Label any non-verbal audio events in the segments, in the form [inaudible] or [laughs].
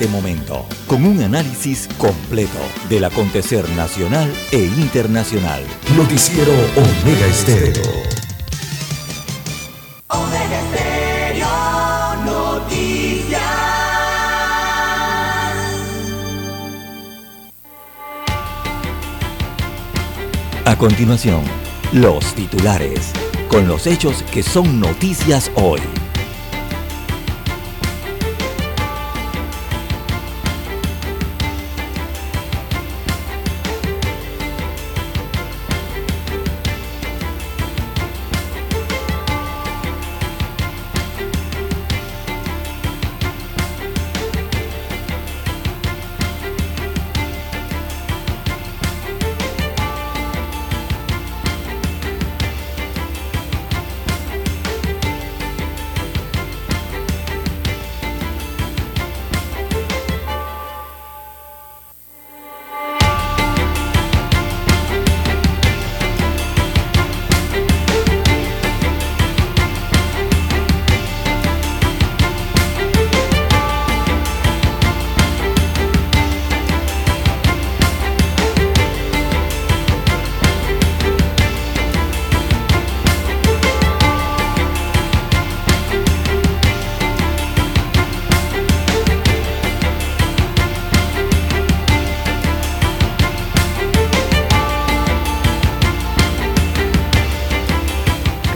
este momento, con un análisis completo del acontecer nacional e internacional. Noticiero Omega Estéreo. Omega Estéreo Noticias. A continuación, los titulares, con los hechos que son noticias hoy.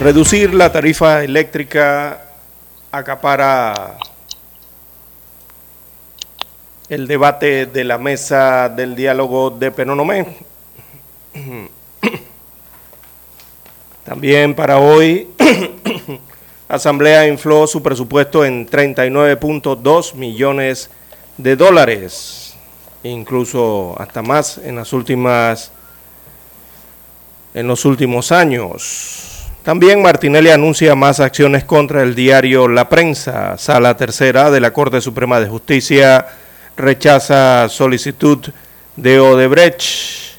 Reducir la tarifa eléctrica acapara el debate de la mesa del diálogo de Penonomé. También para hoy, [coughs] Asamblea infló su presupuesto en 39.2 millones de dólares, incluso hasta más en las últimas en los últimos años. También Martinelli anuncia más acciones contra el diario La Prensa. Sala tercera de la Corte Suprema de Justicia rechaza solicitud de Odebrecht.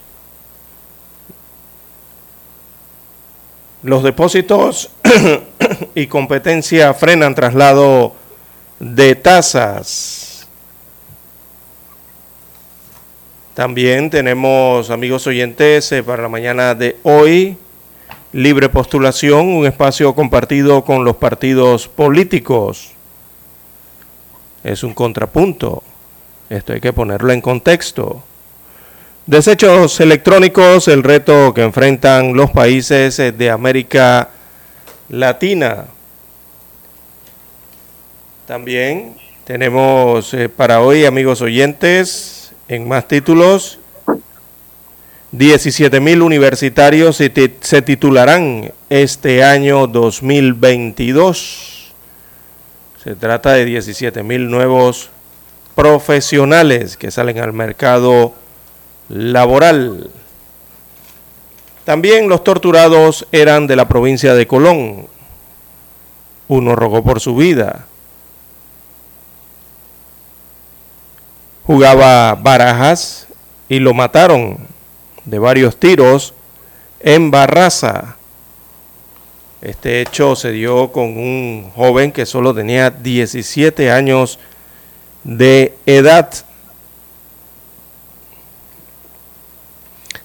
Los depósitos [coughs] y competencia frenan traslado de tasas. También tenemos, amigos oyentes, eh, para la mañana de hoy, libre postulación, un espacio compartido con los partidos políticos. Es un contrapunto. Esto hay que ponerlo en contexto. Desechos electrónicos, el reto que enfrentan los países de América Latina. También tenemos eh, para hoy, amigos oyentes, en más títulos, 17 mil universitarios se, titularán este año 2022. Se trata de 17 mil nuevos profesionales que salen al mercado laboral. También los torturados eran de la provincia de Colón. Uno rogó por su vida. Jugaba barajas y lo mataron de varios tiros en Barraza. Este hecho se dio con un joven que solo tenía 17 años de edad.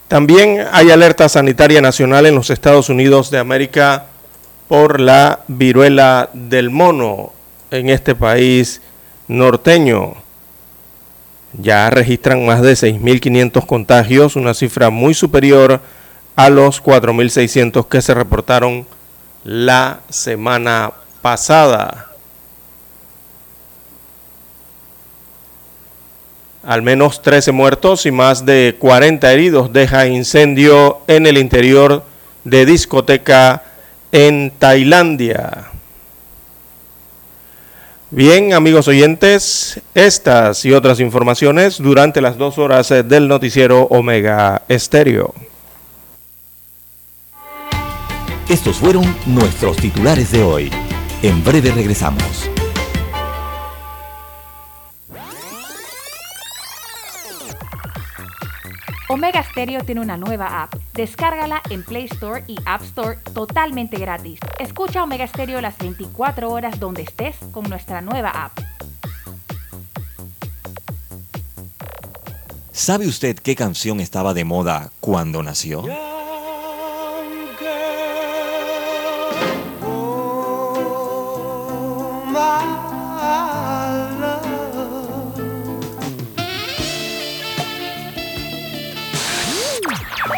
También hay alerta sanitaria nacional en los Estados Unidos de América por la viruela del mono en este país norteño. Ya registran más de 6.500 contagios, una cifra muy superior a los 4.600 que se reportaron la semana pasada. Al menos 13 muertos y más de 40 heridos deja incendio en el interior de discoteca en Tailandia. Bien, amigos oyentes, estas y otras informaciones durante las dos horas eh, del noticiero Omega Estéreo. Estos fueron nuestros titulares de hoy. En breve regresamos. Omega Stereo tiene una nueva app. Descárgala en Play Store y App Store totalmente gratis. Escucha Omega Stereo las 24 horas donde estés con nuestra nueva app. ¿Sabe usted qué canción estaba de moda cuando nació?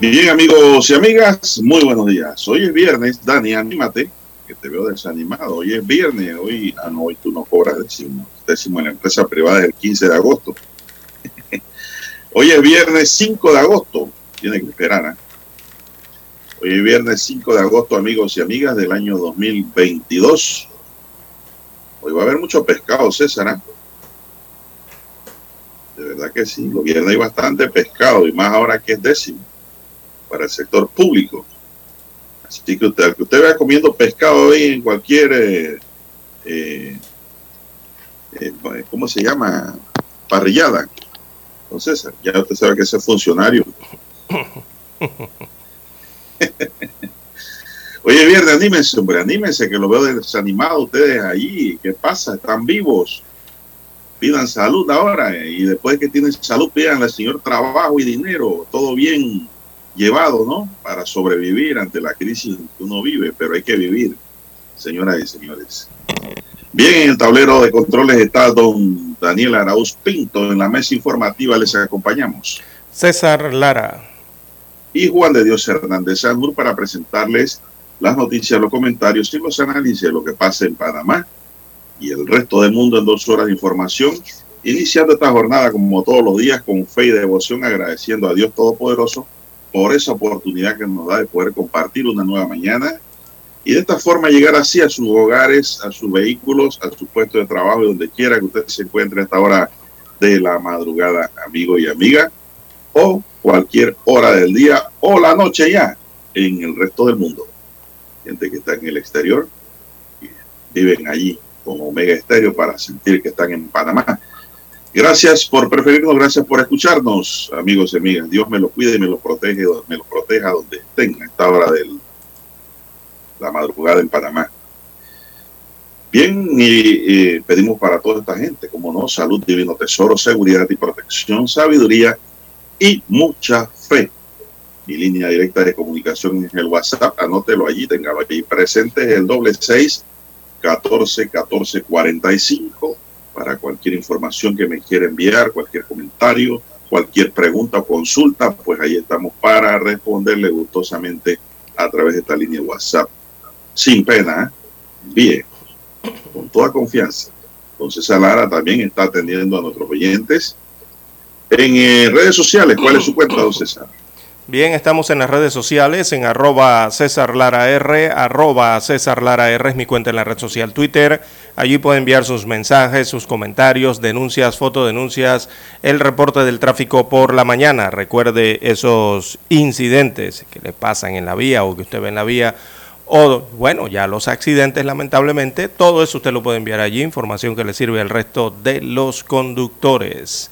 Bien, amigos y amigas, muy buenos días. Hoy es viernes, Dani, anímate, que te veo desanimado. Hoy es viernes, hoy, ah, no, hoy tú no cobras décimo, décimo en la empresa privada el 15 de agosto. [laughs] hoy es viernes 5 de agosto, tiene que esperar, ¿eh? Hoy es viernes 5 de agosto, amigos y amigas, del año 2022. Hoy va a haber mucho pescado, César, ¿eh? De verdad que sí, viernes hay bastante pescado, y más ahora que es décimo para el sector público. Así que usted, que usted vea comiendo pescado ahí en cualquier, eh, eh, eh, ¿cómo se llama? Parrillada. Entonces, ya usted sabe que ese es funcionario. [laughs] Oye, viernes, anímense, hombre, anímense, que lo veo desanimado ustedes allí. ¿Qué pasa? ¿Están vivos? Pidan salud ahora y después que tienen salud, pidan al Señor trabajo y dinero. Todo bien llevado, ¿no? Para sobrevivir ante la crisis que uno vive, pero hay que vivir, señoras y señores. Bien, en el tablero de controles está don Daniel Arauz Pinto. En la mesa informativa les acompañamos. César Lara. Y Juan de Dios Hernández Sanur para presentarles las noticias, los comentarios y los análisis de lo que pasa en Panamá y el resto del mundo en dos horas de información. Iniciando esta jornada como todos los días con fe y devoción, agradeciendo a Dios Todopoderoso por esa oportunidad que nos da de poder compartir una nueva mañana y de esta forma llegar así a sus hogares, a sus vehículos, a su puesto de trabajo, donde quiera que usted se encuentre a esta hora de la madrugada, amigo y amiga, o cualquier hora del día o la noche ya en el resto del mundo. Gente que está en el exterior, y viven allí con Omega Estéreo para sentir que están en Panamá. Gracias por preferirnos, gracias por escucharnos, amigos y amigas. Dios me los cuide y me los protege, me los proteja donde estén a esta hora de la madrugada en Panamá. Bien, y, y, pedimos para toda esta gente, como no, salud, divino tesoro, seguridad y protección, sabiduría y mucha fe. Mi línea directa de comunicación es el WhatsApp, anótelo allí, téngalo allí presente, es el doble seis catorce catorce cuarenta y cinco para cualquier información que me quiera enviar, cualquier comentario, cualquier pregunta o consulta, pues ahí estamos para responderle gustosamente a través de esta línea de WhatsApp. Sin pena, ¿eh? bien, con toda confianza. Entonces, Lara también está atendiendo a nuestros oyentes en eh, redes sociales. ¿Cuál es su cuenta, don César? Bien, estamos en las redes sociales, en arroba César Lara arroba César Lara R es mi cuenta en la red social Twitter. Allí puede enviar sus mensajes, sus comentarios, denuncias, fotodenuncias, el reporte del tráfico por la mañana. Recuerde esos incidentes que le pasan en la vía o que usted ve en la vía. O, bueno, ya los accidentes, lamentablemente, todo eso usted lo puede enviar allí, información que le sirve al resto de los conductores.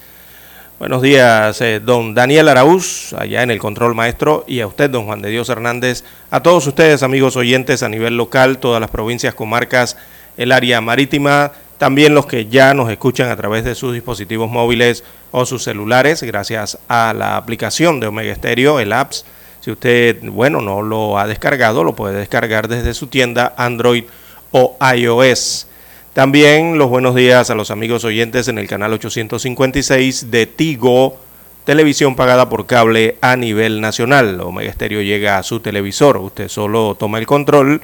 Buenos días, eh, don Daniel Araúz, allá en el control maestro, y a usted, don Juan de Dios Hernández, a todos ustedes, amigos oyentes a nivel local, todas las provincias, comarcas, el área marítima, también los que ya nos escuchan a través de sus dispositivos móviles o sus celulares gracias a la aplicación de Omega Stereo, el apps. Si usted, bueno, no lo ha descargado, lo puede descargar desde su tienda Android o iOS. También los buenos días a los amigos oyentes en el canal 856 de Tigo, televisión pagada por cable a nivel nacional. Omega Stereo llega a su televisor. Usted solo toma el control,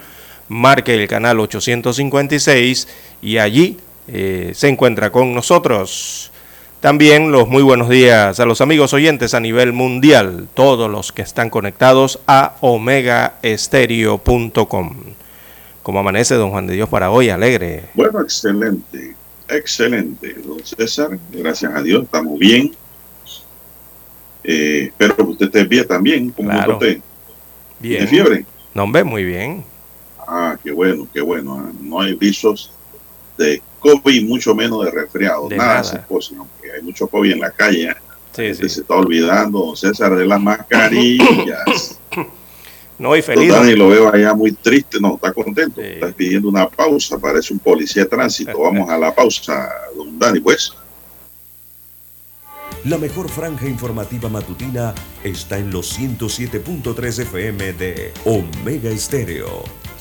marque el canal 856 y allí eh, se encuentra con nosotros. También los muy buenos días a los amigos oyentes a nivel mundial, todos los que están conectados a omegaestereo.com. ¿Cómo amanece, don Juan de Dios, para hoy? Alegre. Bueno, excelente, excelente, don César. Gracias a Dios, estamos bien. Eh, espero que usted esté bien también. ¿Cómo Claro. usted? Bien. ¿Tiene fiebre? No, hombre, muy bien. Ah, qué bueno, qué bueno. Ah, No hay visos de COVID, mucho menos de resfriado. De nada, nada. de esas cosas, aunque hay mucho COVID en la calle. ¿eh? Sí, sí. Se está olvidando, don César, de las mascarillas. [coughs] No, y Don feliz. Dani lo veo allá muy triste, no, está contento. Sí. Está pidiendo una pausa, parece un policía de tránsito. [laughs] Vamos a la pausa, don Dani, pues. La mejor franja informativa matutina está en los 107.3 FM de Omega Estéreo.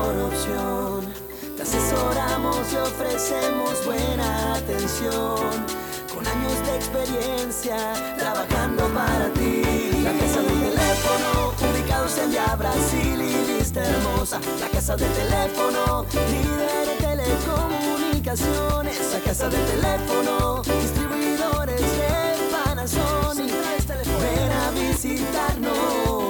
Mejor opción. Te asesoramos y ofrecemos buena atención. Con años de experiencia, trabajando para ti. La casa del teléfono, ubicados en Via Brasil y vista hermosa. La casa del teléfono, líder en telecomunicaciones. La casa del teléfono, distribuidores de Panasonic. Ven a visitarnos.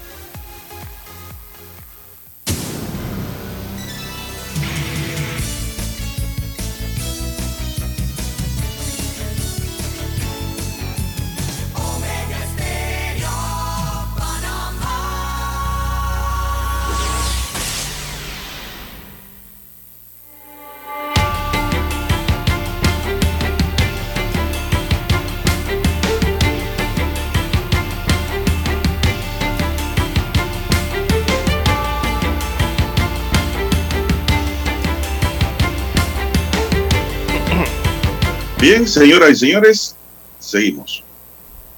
Bien, señoras y señores, seguimos.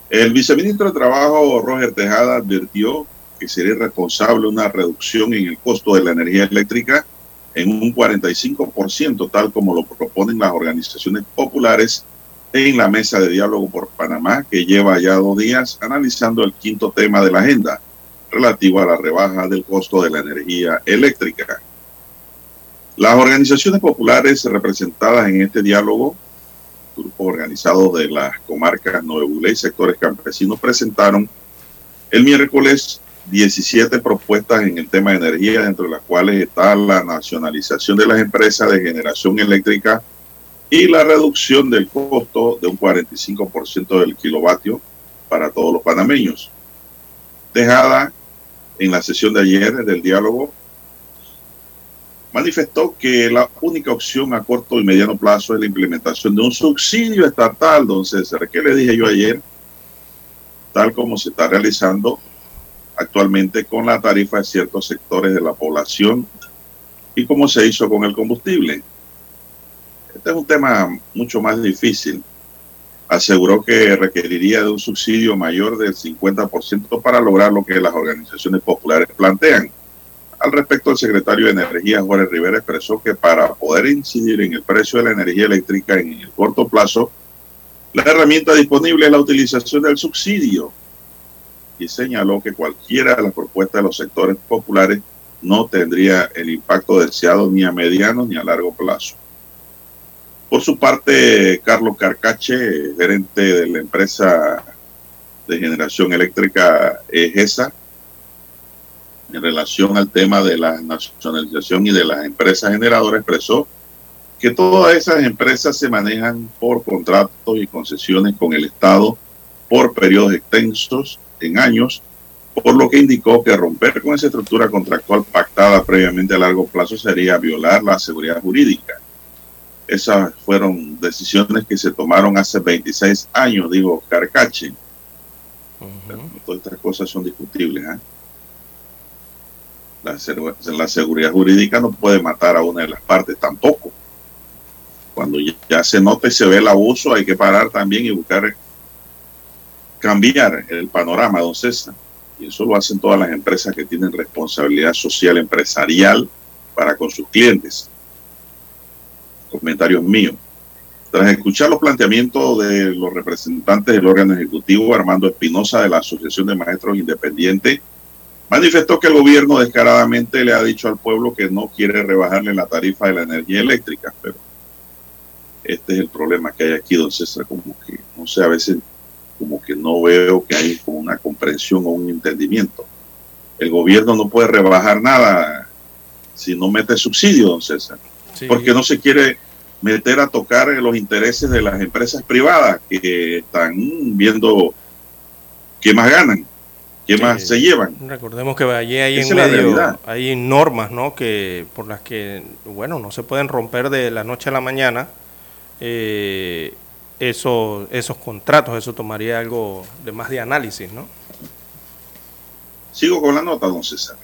El viceministro de Trabajo, Roger Tejada, advirtió que sería responsable una reducción en el costo de la energía eléctrica en un 45%, tal como lo proponen las organizaciones populares en la mesa de diálogo por Panamá, que lleva ya dos días analizando el quinto tema de la agenda, relativo a la rebaja del costo de la energía eléctrica. Las organizaciones populares representadas en este diálogo organizados de las comarcas Nuevo y sectores campesinos presentaron el miércoles 17 propuestas en el tema de energía, dentro de las cuales está la nacionalización de las empresas de generación eléctrica y la reducción del costo de un 45% del kilovatio para todos los panameños. Dejada en la sesión de ayer del diálogo, manifestó que la única opción a corto y mediano plazo es la implementación de un subsidio estatal, don César. ¿Qué le dije yo ayer? Tal como se está realizando actualmente con la tarifa de ciertos sectores de la población y como se hizo con el combustible. Este es un tema mucho más difícil. Aseguró que requeriría de un subsidio mayor del 50% para lograr lo que las organizaciones populares plantean. Al respecto, el secretario de Energía, Juárez Rivera, expresó que para poder incidir en el precio de la energía eléctrica en el corto plazo, la herramienta disponible es la utilización del subsidio y señaló que cualquiera de las propuestas de los sectores populares no tendría el impacto deseado ni a mediano ni a largo plazo. Por su parte, Carlos Carcache, gerente de la empresa de generación eléctrica EGESA, en relación al tema de la nacionalización y de las empresas generadoras, expresó que todas esas empresas se manejan por contratos y concesiones con el Estado por periodos extensos en años por lo que indicó que romper con esa estructura contractual pactada previamente a largo plazo sería violar la seguridad jurídica. Esas fueron decisiones que se tomaron hace 26 años, digo Carcache. Todas estas cosas son discutibles. ¿eh? La, la, seguridad jurídica no puede matar a una de las partes tampoco. Cuando ya se nota y se ve el abuso, hay que parar también y buscar cambiar el panorama, don César. Y eso lo hacen todas las empresas que tienen responsabilidad social empresarial para con sus clientes. Comentarios míos. Tras escuchar los planteamientos de los representantes del órgano ejecutivo, Armando Espinosa de la Asociación de Maestros Independientes, manifestó que el gobierno descaradamente le ha dicho al pueblo que no quiere rebajarle la tarifa de la energía eléctrica, pero este es el problema que hay aquí, don César, como que, no sé, a veces como que no veo que hay como una comprensión o un entendimiento. El gobierno no puede rebajar nada si no mete subsidio, don César, porque no se quiere meter a tocar los intereses de las empresas privadas que están viendo qué más ganan, qué más se llevan. Recordemos que allí hay en medio, hay normas, ¿no? Que por las que, bueno, no se pueden romper de la noche a la mañana. Eh, eso, esos contratos, eso tomaría algo de más de análisis, ¿no? Sigo con la nota, don César.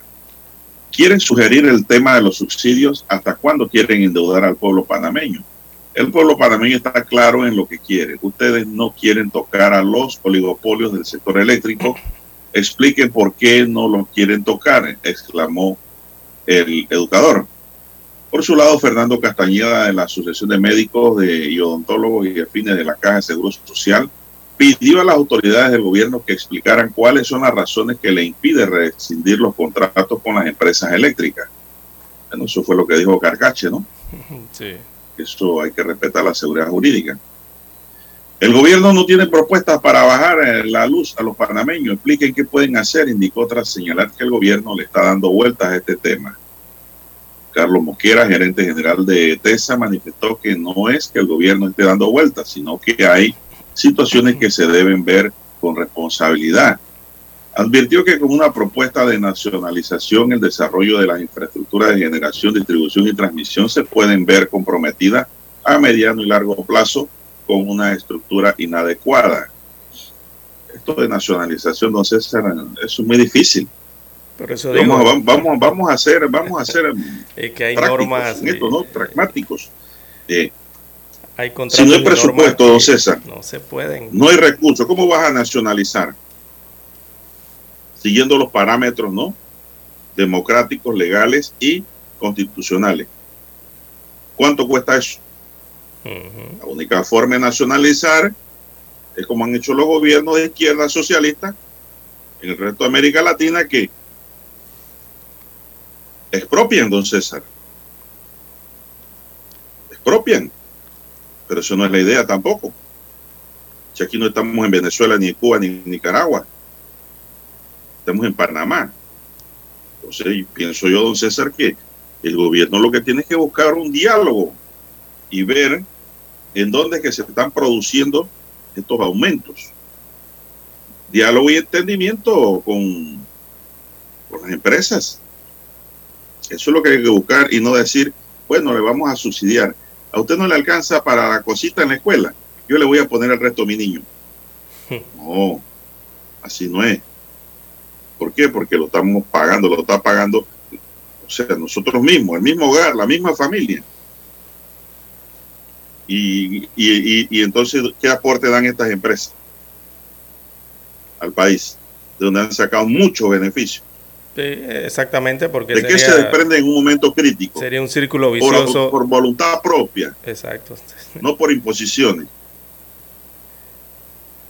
Quieren sugerir el tema de los subsidios hasta cuándo quieren endeudar al pueblo panameño. El pueblo panameño está claro en lo que quiere. Ustedes no quieren tocar a los oligopolios del sector eléctrico. Expliquen por qué no los quieren tocar, exclamó el educador. Por su lado, Fernando Castañeda de la Asociación de Médicos de y Odontólogos y Afines de la Caja de Seguro Social pidió a las autoridades del gobierno que explicaran cuáles son las razones que le impiden rescindir los contratos con las empresas eléctricas. Bueno, eso fue lo que dijo Carcache, ¿no? Sí. Eso hay que respetar la seguridad jurídica. El gobierno no tiene propuestas para bajar eh, la luz a los panameños. Expliquen qué pueden hacer, indicó tras señalar que el gobierno le está dando vueltas a este tema. Carlos Mosquera, gerente general de TESA, manifestó que no es que el gobierno esté dando vueltas, sino que hay situaciones que se deben ver con responsabilidad. Advirtió que con una propuesta de nacionalización el desarrollo de las infraestructuras de generación, distribución y transmisión se pueden ver comprometidas a mediano y largo plazo con una estructura inadecuada. Esto de nacionalización, no sé, es muy difícil vamos, vamos, vamos, a hacer, vamos a hacer [laughs] que hay normas ¿no? pragmáticos. Eh, hay si no hay presupuesto, don César, no se pueden. No hay recursos. ¿Cómo vas a nacionalizar? Siguiendo los parámetros, ¿no? Democráticos, legales y constitucionales. ¿Cuánto cuesta eso? La única forma de nacionalizar es como han hecho los gobiernos de izquierda socialista en el resto de América Latina que expropian, don César. Expropian. Pero eso no es la idea tampoco. Si aquí no estamos en Venezuela, ni en Cuba, ni en Nicaragua. Estamos en Panamá. Entonces, pienso yo, don César, que el gobierno lo que tiene es que buscar un diálogo y ver en dónde es que se están produciendo estos aumentos. Diálogo y entendimiento con, con las empresas eso es lo que hay que buscar y no decir, bueno, le vamos a subsidiar. A usted no le alcanza para la cosita en la escuela. Yo le voy a poner el resto a mi niño. [laughs] No, así no es. ¿Por qué? Porque lo estamos pagando, lo está pagando, o sea, nosotros mismos, el mismo hogar, la misma familia. Y, y, y, y entonces, ¿qué aporte dan estas empresas al país? De donde han sacado muchos beneficios. Sí, exactamente, porque ¿De qué se desprende en un momento crítico? sería un círculo Por, vicioso. por voluntad propia, Exacto. [laughs] no por imposiciones.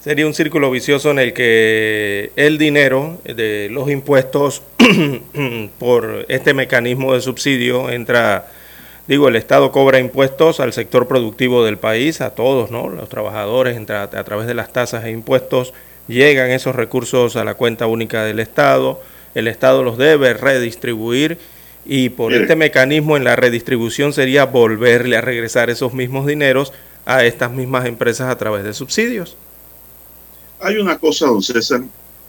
Sería un círculo vicioso en el que el dinero de los impuestos [clears throat] por este mecanismo de subsidio entra, digo, el Estado cobra impuestos al sector productivo del país, a todos, ¿no? Los trabajadores, a través de las tasas e impuestos, llegan esos recursos a la cuenta única del Estado, el Estado los debe redistribuir y por este mecanismo en la redistribución sería volverle a regresar esos mismos dineros a estas mismas empresas a través de subsidios. Hay una cosa, don César,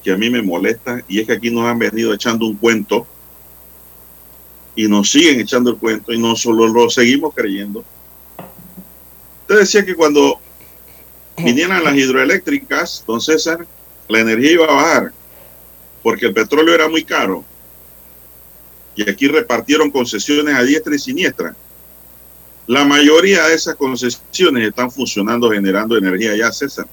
que a mí me molesta y es que aquí nos han venido echando un cuento y nos siguen echando el cuento y no solo lo seguimos creyendo. Usted decía que cuando vinieran las hidroeléctricas, don César, la energía iba a bajar porque el petróleo era muy caro y aquí repartieron concesiones a diestra y siniestra. La mayoría de esas concesiones están funcionando generando energía ya, César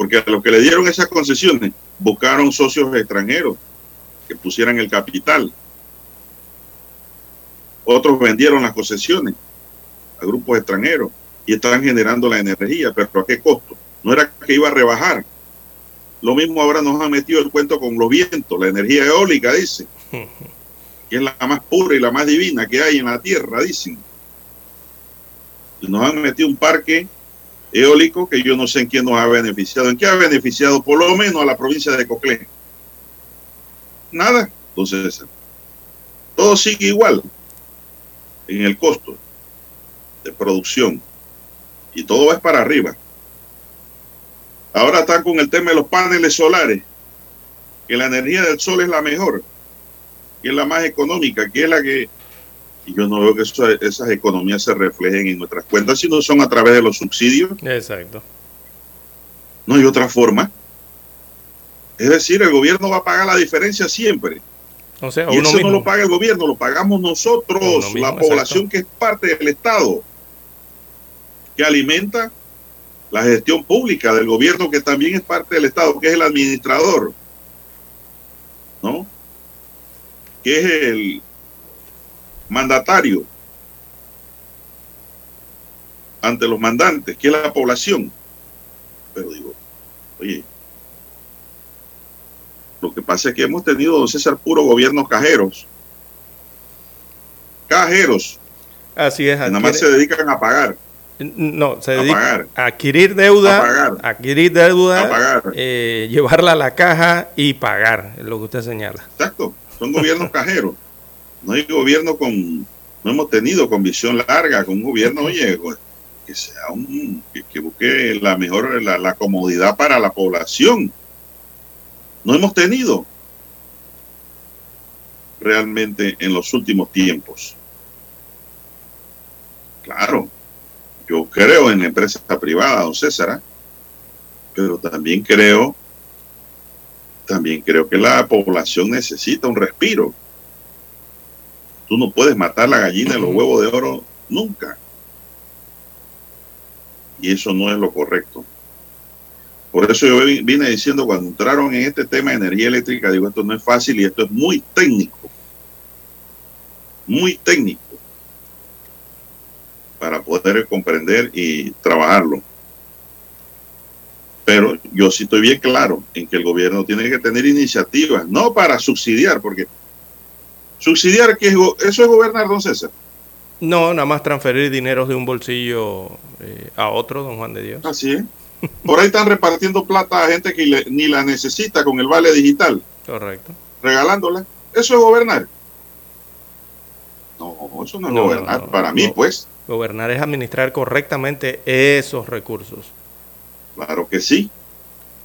porque a los que le dieron esas concesiones buscaron socios extranjeros que pusieran el capital. Otros vendieron las concesiones a grupos extranjeros y están generando la energía, pero ¿a qué costo? No era que iba a rebajar. Lo mismo ahora nos han metido el cuento con los vientos, la energía eólica, dicen, [laughs] que es la más pura y la más divina que hay en la tierra, dicen. Y nos han metido un parque eólico que yo no sé en quién nos ha beneficiado. ¿En qué ha beneficiado? Por lo menos a la provincia de Coclé. Nada. Entonces, todo sigue igual en el costo de producción y todo va para arriba. Ahora están con el tema de los paneles solares, que la energía del sol es la mejor, que es la más económica, que es la que y yo no veo que eso- esas economías se reflejen en nuestras cuentas, sino son a través de los subsidios. Exacto. No hay otra forma. Es decir, el gobierno va a pagar la diferencia siempre. O sea, Y uno eso mismo. no lo paga el gobierno, lo pagamos nosotros, mismo, la población que es parte del Estado, que alimenta la gestión pública del gobierno, que también es parte del Estado, que es el administrador, ¿no? Que es el mandatario ante los mandantes, que es la población. Pero digo, oye, lo que pasa es que hemos tenido, don César, puro gobiernos cajeros. Cajeros, Así es. nada más se dedican a pagar. No, se a dedica pagar. a adquirir deuda, A pagar. adquirir deuda, A pagar. eh, llevarla a la caja y pagar, es lo que usted señala. Exacto, son gobiernos [laughs] cajeros. No hay gobierno con, no hemos tenido con visión larga, con un gobierno, oye, pues, que sea un, que, que busque la mejor, la, la comodidad para la población. No hemos tenido realmente en los últimos tiempos. Claro, yo creo en la empresa privada, don César, ¿ah? pero también creo también creo que la población necesita un respiro. Tú no puedes matar la gallina de los huevos de oro nunca. Y eso no es lo correcto. Por eso yo vi- vine diciendo cuando entraron en este tema de energía eléctrica, digo, esto no es fácil y esto es muy técnico. Muy técnico. Para poder comprender y trabajarlo. Pero yo sí estoy bien claro en que el gobierno tiene que tener iniciativas, no para subsidiar, porque subsidiar, que es, eso es gobernar, don César. No, nada más transferir dinero de un bolsillo eh, a otro, don Juan de Dios. Así es. Por ahí están repartiendo plata a gente que le- ni la necesita con el vale digital, Correcto. regalándola. Eso es gobernar. No, eso no es No, gobernar. no, no, para mí, pues, Gobernar es administrar correctamente esos recursos. claro que sí,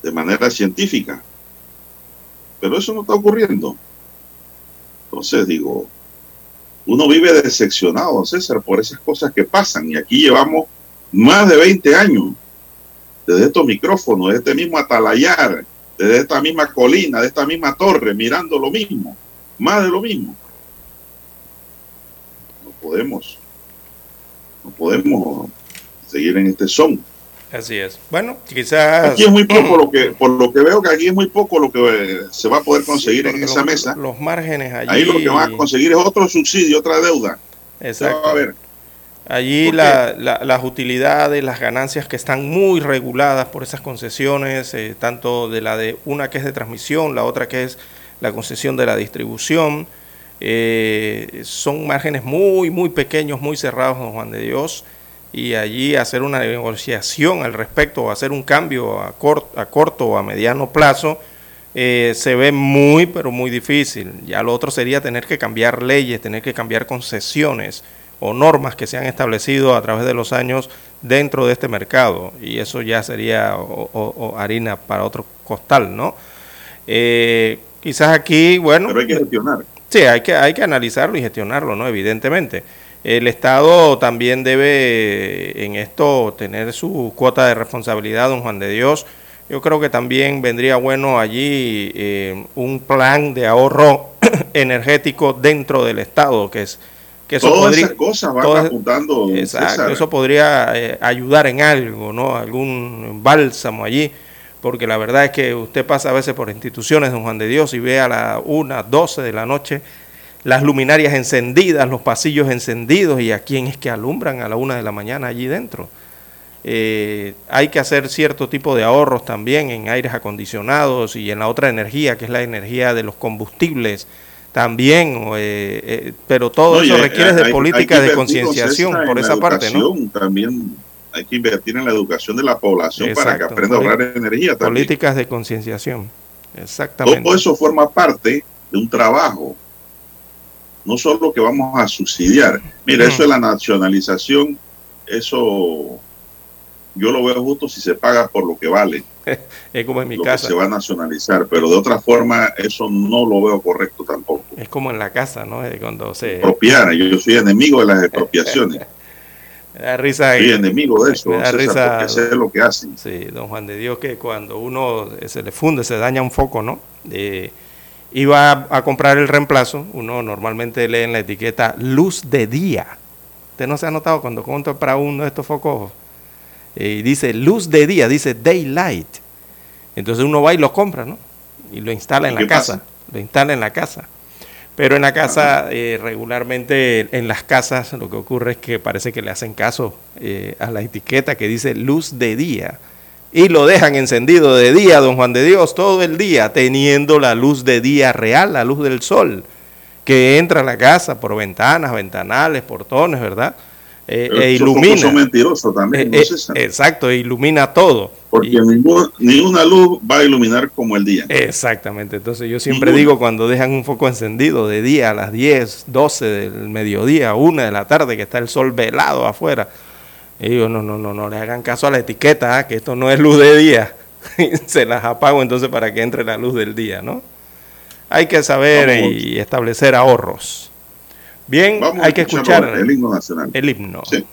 de manera científica. Pero eso no está ocurriendo. Entonces digo, uno vive decepcionado, César, por esas cosas que pasan. Y aquí llevamos más de 20 años desde estos micrófonos, desde este mismo atalayar, desde esta misma colina, de esta misma torre, mirando lo mismo, más de lo mismo. No podemos, no podemos seguir en este son. Así es. Bueno, quizás... Aquí es muy poco lo que, por lo que veo que aquí es muy poco lo que se va a poder conseguir en esa los, mesa. Los márgenes allí... Ahí lo que van a conseguir es otro subsidio, otra deuda. Exacto. A ver. Allí la, la, las utilidades, las ganancias que están muy reguladas por esas concesiones, eh, tanto de la de una que es de transmisión, la otra que es la concesión de la distribución, eh, son márgenes muy, muy pequeños, muy cerrados, don Juan de Dios, y allí hacer una negociación al respecto o hacer un cambio a, cort, a corto o a mediano plazo, eh, se ve muy, pero muy difícil. Ya lo otro sería tener que cambiar leyes, tener que cambiar concesiones o normas que se han establecido a través de los años dentro de este mercado y eso ya sería o, o, o harina para otro costal, ¿no? Eh, quizás aquí, bueno... Pero hay que gestionar. Sí, hay que, hay que analizarlo y gestionarlo, ¿no? Evidentemente. El Estado también debe en esto tener su cuota de responsabilidad, don Juan de Dios. Yo creo que también vendría bueno allí eh, un plan de ahorro [clears throat] energético dentro del Estado, que es que eso todas podría, esas cosas van todas, apuntando. Exacto, eso podría eh, ayudar en algo, ¿no? Algún bálsamo allí, porque la verdad es que usted pasa a veces por instituciones, don Juan de Dios, y ve a las 1, 12 de la noche las luminarias encendidas, los pasillos encendidos, y a quién es que alumbran a la 1 de la mañana allí dentro. Eh, hay que hacer cierto tipo de ahorros también en aires acondicionados y en la otra energía, que es la energía de los combustibles también, eh, eh, pero todo eso requiere hay- de políticas de concienciación César, por esa parte, ¿no? También hay que invertir en la educación de la población para que aprenda a ahorrar energía también. Políticas de concienciación, exactamente. Todo eso forma parte de un trabajo. No solo que vamos a subsidiar. Mira, eso de la nacionalización, eso yo lo veo justo si se paga por lo que vale, [laughs] Es como en mi lo casa, que se va a nacionalizar, pero de otra forma eso no lo veo correcto tampoco. es como en la casa, ¿no? Cuando se Expropiar, yo, soy enemigo de las expropiaciones, [laughs] da risa, soy enemigo de eso, César, risa- porque sé lo que hacen. Sí, don Juan de Dios, que cuando uno se le funde, se daña un foco, ¿no? Eh, iba a, a comprar el reemplazo, uno normalmente lee en la etiqueta luz de día. ¿Usted no se ha notado cuando compra uno de estos focos? Eh, y dice luz de día, dice daylight. Entonces uno va y lo compra, ¿no? Y lo instala ¿Y en la casa. pasa? Lo instala en la casa. Pero en la casa, eh, regularmente en las casas, lo que ocurre es que parece que le hacen caso eh, a la etiqueta que dice luz de día. Y lo dejan encendido de día, don Juan de Dios, todo el día, teniendo la luz de día real, la luz del sol, que entra a la casa por ventanas, ventanales, portones, ¿verdad? Eh, e ilumina. son mentirosos también, Eh, ¿no, eh, exacto, ilumina todo. Porque Y- ningún- ni una luz va a iluminar como el día. Exactamente, entonces yo siempre Ninguna. digo cuando dejan un foco encendido de día a las 10, 12 del mediodía, 1 de la tarde, que está el sol velado afuera, y digo, no, no, no, no le hagan caso a la etiqueta, ah, que esto no es luz de día, [laughs] se las apago entonces para que entre la luz del día, ¿no? Hay que saber y establecer ahorros. Bien, Vamos hay que escuchar escuchar el himno nacional. el himno. Sí,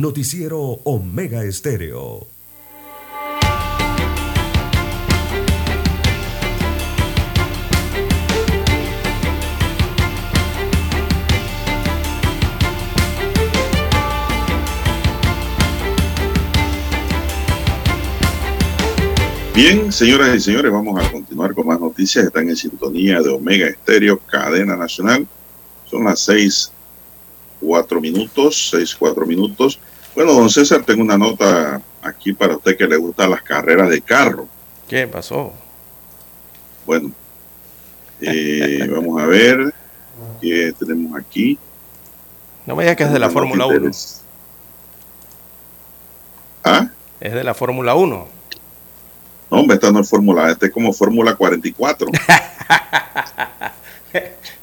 Noticiero Omega Estéreo. Bien, señoras y señores, vamos a continuar con más noticias. Están en sintonía de Omega Estéreo, cadena nacional. Son las seis, cuatro minutos, seis, cuatro minutos. Bueno, don César, tengo una nota aquí para usted que le gustan las carreras de carro. ¿Qué pasó? Bueno, eh, [laughs] vamos a ver qué tenemos aquí. No me digas que es de la Fórmula 1. ¿Ah? Es de la Fórmula 1. No, hombre, esta no es Fórmula, esta es como Fórmula 44. [laughs]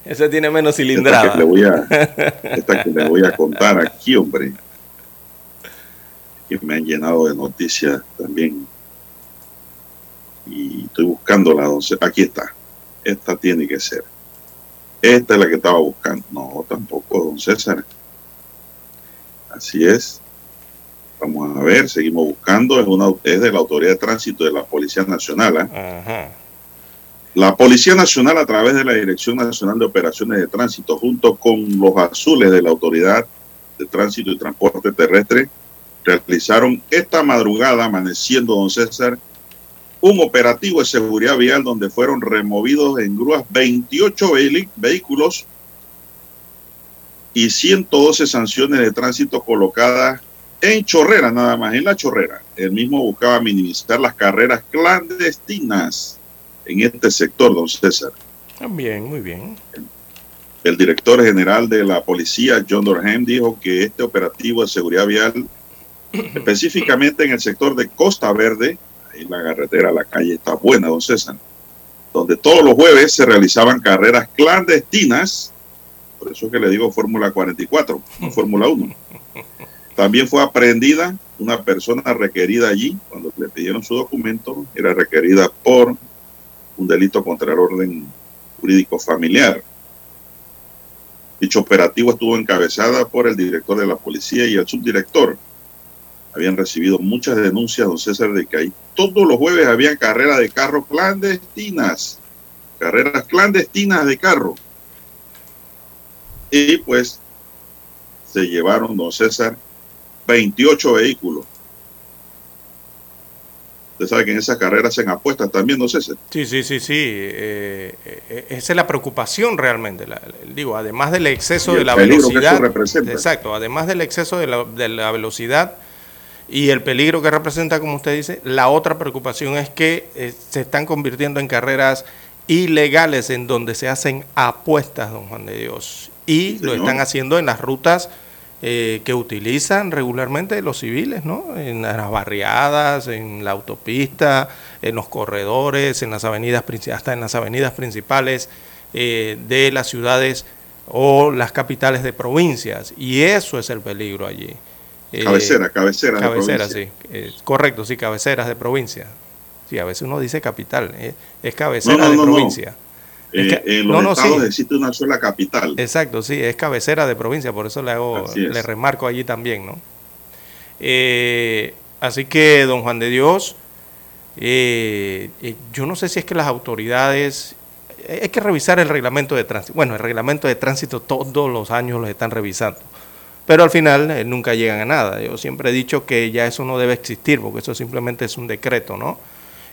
Ese tiene menos cilindrada. Esta que, le voy a, [laughs] esta que le voy a contar aquí, hombre. Que me han llenado de noticias también. Y estoy buscándola. Aquí está. Esta tiene que ser. Esta es la que estaba buscando. No, tampoco, don César. Así es. Vamos a ver, seguimos buscando. Es, una, es de la Autoridad de Tránsito de la Policía Nacional. ¿eh? La Policía Nacional, a través de la Dirección Nacional de Operaciones de Tránsito, junto con los azules de la Autoridad de Tránsito y Transporte Terrestre, realizaron esta madrugada, amaneciendo, don César, un operativo de seguridad vial donde fueron removidos en grúas 28 vehículos y 112 sanciones de tránsito colocadas en Chorrera nada más, en la Chorrera. El mismo buscaba minimizar las carreras clandestinas en este sector, don César. Bien, muy bien. El director general de la policía, John Dorham, dijo que este operativo de seguridad vial, específicamente en el sector de Costa Verde, ahí la carretera, la calle está buena, don César, donde todos los jueves se realizaban carreras clandestinas, por eso que le digo Fórmula 44, no Fórmula 1 también fue aprehendida una persona requerida allí, cuando le pidieron su documento, era requerida por un delito contra el orden jurídico familiar. Dicho operativo estuvo encabezada por el director de la policía y el subdirector. Habían recibido muchas denuncias, don César, de que ahí todos los jueves habían carreras de carro clandestinas, carreras clandestinas de carro. Y pues se llevaron, don César, 28 vehículos. Usted sabe que en esas carreras se apuestas también, no sé. Sí, sí, sí, sí. Eh, eh, esa es la preocupación realmente. digo, además del exceso de la velocidad. Exacto, además del exceso de la, de la velocidad y el peligro que representa, como usted dice, la otra preocupación es que eh, se están convirtiendo en carreras ilegales en donde se hacen apuestas, don Juan de Dios. Y lo están haciendo en las rutas eh, que utilizan regularmente los civiles, ¿no? En las barriadas, en la autopista, en los corredores, en las avenidas, hasta en las avenidas principales eh, de las ciudades o las capitales de provincias. Y eso es el peligro allí. Eh, cabecera, cabecera. Cabecera, sí. correcto, sí, cabeceras de provincia. Sí, a veces uno dice capital, es cabecera de provincia. Eh, en los estados existe una sola capital. Exacto, sí, es cabecera de provincia, por eso le hago, le remarco allí también, ¿no? Eh, así que, don Juan de Dios, eh, yo no sé si es que las autoridades, hay que revisar el reglamento de tránsito. Bueno, el reglamento de tránsito todos los años lo están revisando, pero al final nunca llegan a nada. Yo siempre he dicho que ya eso no debe existir, porque eso simplemente es un decreto, ¿no?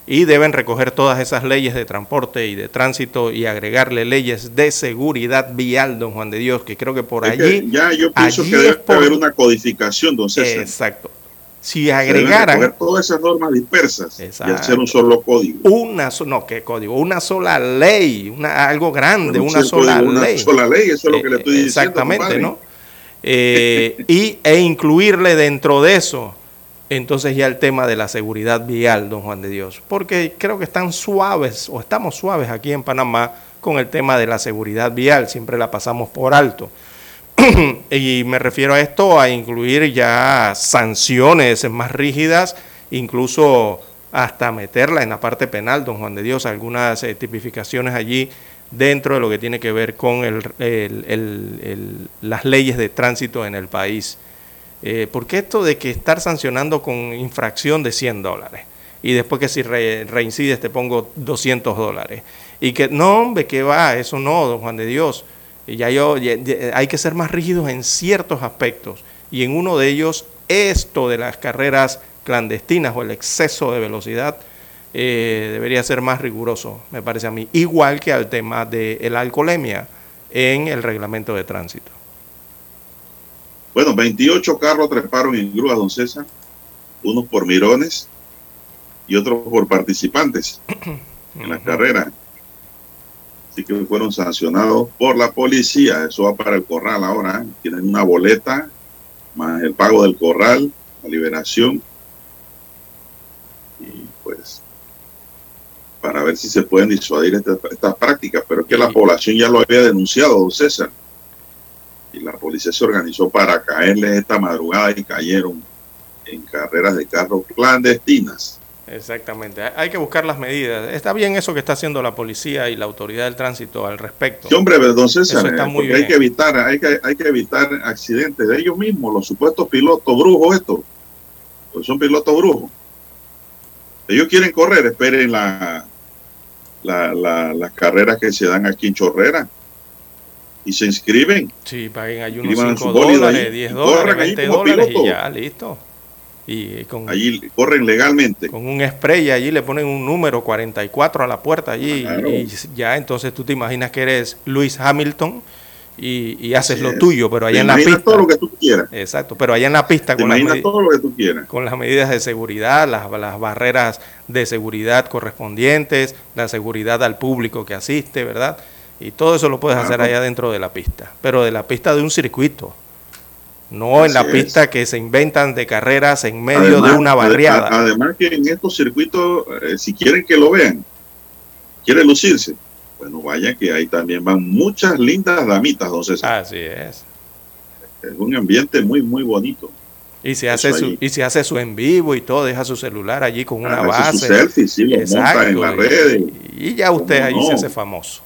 y deben recoger todas esas leyes de transporte y de tránsito y agregarle leyes de seguridad vial, don Juan de Dios, que creo que por allí... ya yo pienso que debe haber una codificación, don César. Exacto. Si agregaran... todas esas normas dispersas y hacer un solo código. Una, no, ¿qué código? Una sola ley, una, algo grande, una sola ley. Una sola ley, eso es lo que le estoy diciendo. Exactamente, ¿no? Eh, y, e incluirle dentro de eso entonces ya el tema de la seguridad vial, don Juan de Dios, porque creo que están suaves o estamos suaves aquí en Panamá con el tema de la seguridad vial, siempre la pasamos por alto. [clears throat] y me refiero a esto a incluir ya sanciones más rígidas, incluso hasta meterla en la parte penal, don Juan de Dios, algunas eh, tipificaciones allí dentro de lo que tiene que ver con las leyes de tránsito en el país. Eh, ¿Por qué esto de que estar sancionando con infracción de 100 dólares? Y después que si reincides te pongo 200 dólares. Y que, no, hombre, que va, eso no, don Juan de Dios. Y ya yo, hay que ser más rígidos en ciertos aspectos. Y en uno de ellos, esto de las carreras clandestinas o el exceso de velocidad eh, debería ser más riguroso, me parece a mí. Igual que al tema de la alcoholemia en el reglamento de tránsito. Bueno, 28 carros treparon en grúas, don César, unos por mirones y otros por participantes [clears throat] en la carrera. Así que fueron sancionados por la policía. Eso va para el corral ahora. ¿eh? Tienen una boleta más el pago del corral, la liberación. Y pues, para ver si se pueden disuadir estas prácticas. Pero es que la población ya lo había denunciado, don César y la policía se organizó para caerles esta madrugada y cayeron en carreras de carros clandestinas. Exactamente, hay que buscar las medidas. Está bien eso que está haciendo la policía y la autoridad del tránsito al respecto. Sí, hombre, entonces está muy bien. hay que evitar, hay que, hay que evitar accidentes de ellos mismos, los supuestos pilotos brujos estos, pues son pilotos brujos. Ellos quieren correr, esperen la, la, las carreras que se dan aquí en Chorrera y se inscriben. Sí, paguen hay unos 5 dólares, 10 dólares, 20 dólares y ya, listo. Y con, allí corren legalmente. Con un spray allí le ponen un número 44 a la puerta allí y ya entonces tú te imaginas que eres Luis Hamilton y, y haces lo tuyo, pero allá en la pista. todo lo que tú quieras. Exacto, pero allá en la pista con, las todo lo que tú quieras. con las medidas de seguridad, las, las barreras de seguridad correspondientes, la seguridad al público que asiste, ¿verdad? Y todo eso lo puedes hacer allá dentro de la pista, pero de la pista de un circuito. No en la pista que se inventan de carreras en medio de una barriada. Además que en estos circuitos, eh, si quieren que lo vean, quieren lucirse, bueno, vaya que ahí también van muchas lindas damitas, entonces. Así es. Es un ambiente muy, muy bonito. Y se, hace su, y se hace su en vivo y todo, deja su celular allí con una base. Su selfie, sí, lo monta en las redes. Y, ya usted ahí se hace famoso.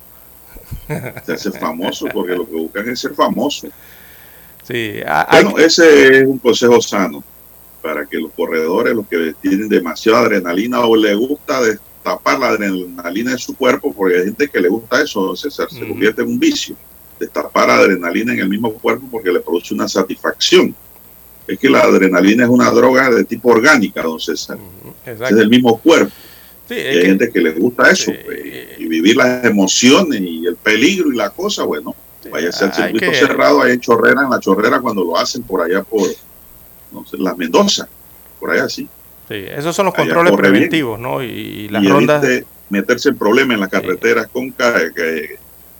Se hace famoso porque lo que buscan es ser famoso. Sí, bueno, ese es un consejo sano para que los corredores, los que tienen demasiada adrenalina o le gusta destapar la adrenalina de su cuerpo, porque hay gente que le gusta eso, César, se convierte en un vicio, destapar adrenalina en el mismo cuerpo porque le produce una satisfacción. Es que la adrenalina es una droga de tipo orgánica, don César. Es del mismo cuerpo hay gente que le gusta eso, pues, y vivir las emociones y el peligro y la cosa, bueno, vaya a ser circuito cerrado ahí en Chorrera, en la Chorrera, cuando lo hacen por allá por, no sé, las Mendoza, por allá sí. Sí, esos son los controles preventivos, ¿no? Y, las rondas. de meterse en problemas en las carreteras con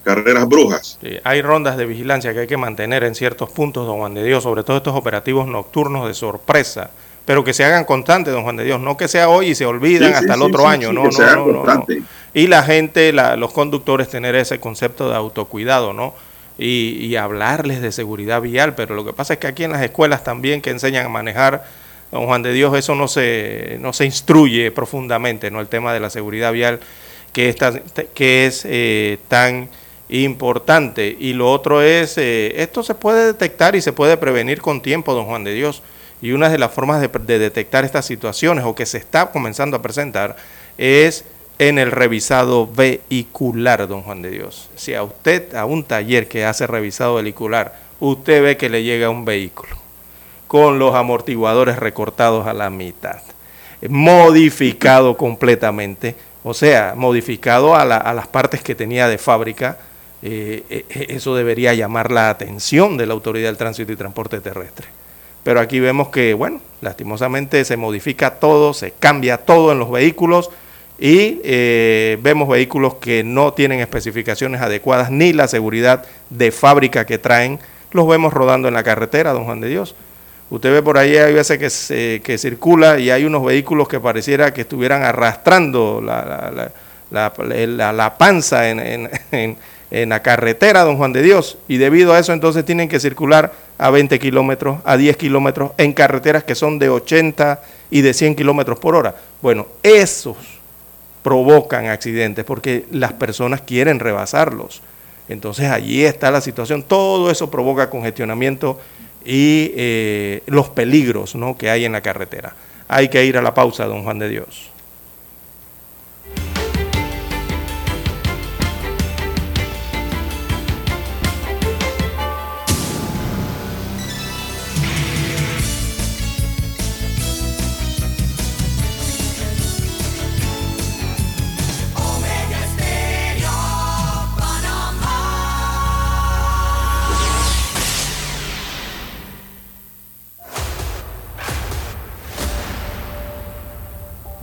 carreras brujas. hay rondas de vigilancia que hay que mantener en ciertos puntos, don Juan de Dios, sobre todo estos operativos nocturnos de sorpresa pero que se hagan constantes, don Juan de Dios, no que sea hoy y se olvidan hasta el otro año, no, no, no, Y la gente, los conductores, tener ese concepto de autocuidado, ¿no? Y, hablarles de seguridad vial, pero lo que pasa es que aquí en las escuelas también que enseñan a manejar, don Juan de Dios, eso no se, no se instruye profundamente, ¿no? El tema de la seguridad vial, que es tan, que es, eh, tan importante. Y lo otro es, eh, esto se puede detectar y se puede prevenir con tiempo, don Juan de Dios. Y una de las formas de, detectar estas situaciones o que se está comenzando a presentar es en el revisado vehicular, don Juan de Dios. Si a usted, a un taller que hace revisado vehicular, usted ve que le llega un vehículo con los amortiguadores recortados a la mitad, modificado completamente, o sea, modificado a, las partes que tenía de fábrica, eh, eh, eso debería llamar la atención de la Autoridad del Tránsito y Transporte Terrestre. Pero aquí vemos que, bueno, lastimosamente se modifica todo, se cambia todo en los vehículos y eh, vemos vehículos que no tienen especificaciones adecuadas ni la seguridad de fábrica que traen, los vemos rodando en la carretera, don Juan de Dios. Usted ve por ahí, hay veces que, se, que circula y hay unos vehículos que pareciera que estuvieran arrastrando la, la, la panza en, en, en la carretera, don Juan de Dios, y debido a eso entonces tienen que circular a 20 kilómetros, a 10 kilómetros, en carreteras que son de 80 y de 100 kilómetros por hora. Bueno, esos provocan accidentes porque las personas quieren rebasarlos. Entonces allí está la situación. Todo eso provoca congestionamiento y eh, los peligros ¿no? que hay en la carretera. Hay que ir a la pausa, don Juan de Dios.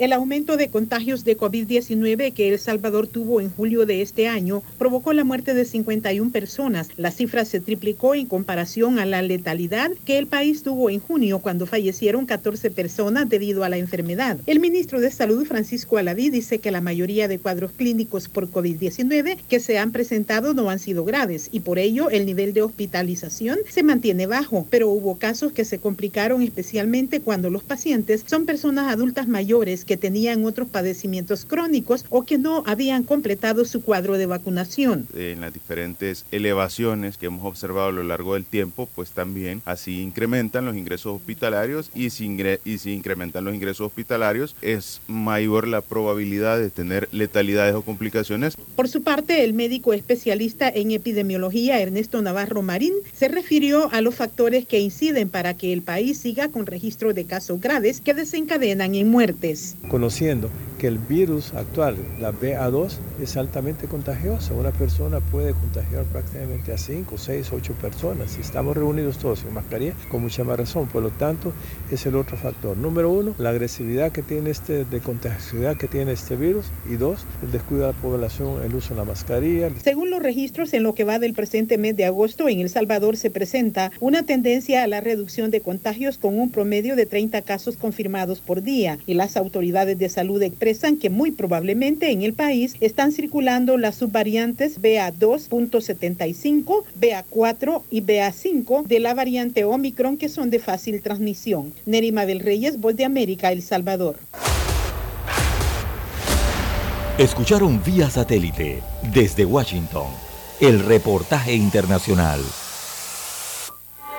El aumento de contagios de COVID-19 que El Salvador tuvo en julio de este año provocó la muerte de 51 personas. La cifra se triplicó en comparación a la letalidad que el país tuvo en junio cuando fallecieron 14 personas debido a la enfermedad. El ministro de Salud, Francisco Alaví, dice que la mayoría de cuadros clínicos por COVID-19 que se han presentado no han sido graves y por ello el nivel de hospitalización se mantiene bajo, pero hubo casos que se complicaron especialmente cuando los pacientes son personas adultas mayores que tenían otros padecimientos crónicos o que no habían completado su cuadro de vacunación. En las diferentes elevaciones que hemos observado a lo largo del tiempo, pues también así incrementan los ingresos hospitalarios y si, y si incrementan los ingresos hospitalarios es mayor la probabilidad de tener letalidades o complicaciones. Por su parte, el médico especialista en epidemiología Ernesto Navarro Marín se refirió a los factores que inciden para que el país siga con registro de casos graves que desencadenan en muertes conociendo que el virus actual, la BA2, es altamente contagiosa. Una persona puede contagiar prácticamente a 5, 6, 8 personas. Si estamos reunidos todos en mascarilla, con mucha más razón. Por lo tanto, es el otro factor. Número uno, la agresividad que tiene este, de contagiosidad que tiene este virus. Y dos, el descuido de la población, el uso de la mascarilla. Según los registros, en lo que va del presente mes de agosto, en El Salvador se presenta una tendencia a la reducción de contagios con un promedio de 30 casos confirmados por día. Y las autoridades de salud expresan que muy probablemente en el país están circulando las subvariantes BA2.75, BA4 y BA5 de la variante Omicron que son de fácil transmisión. Nerima del Reyes, Voz de América, El Salvador. Escucharon vía satélite desde Washington el reportaje internacional.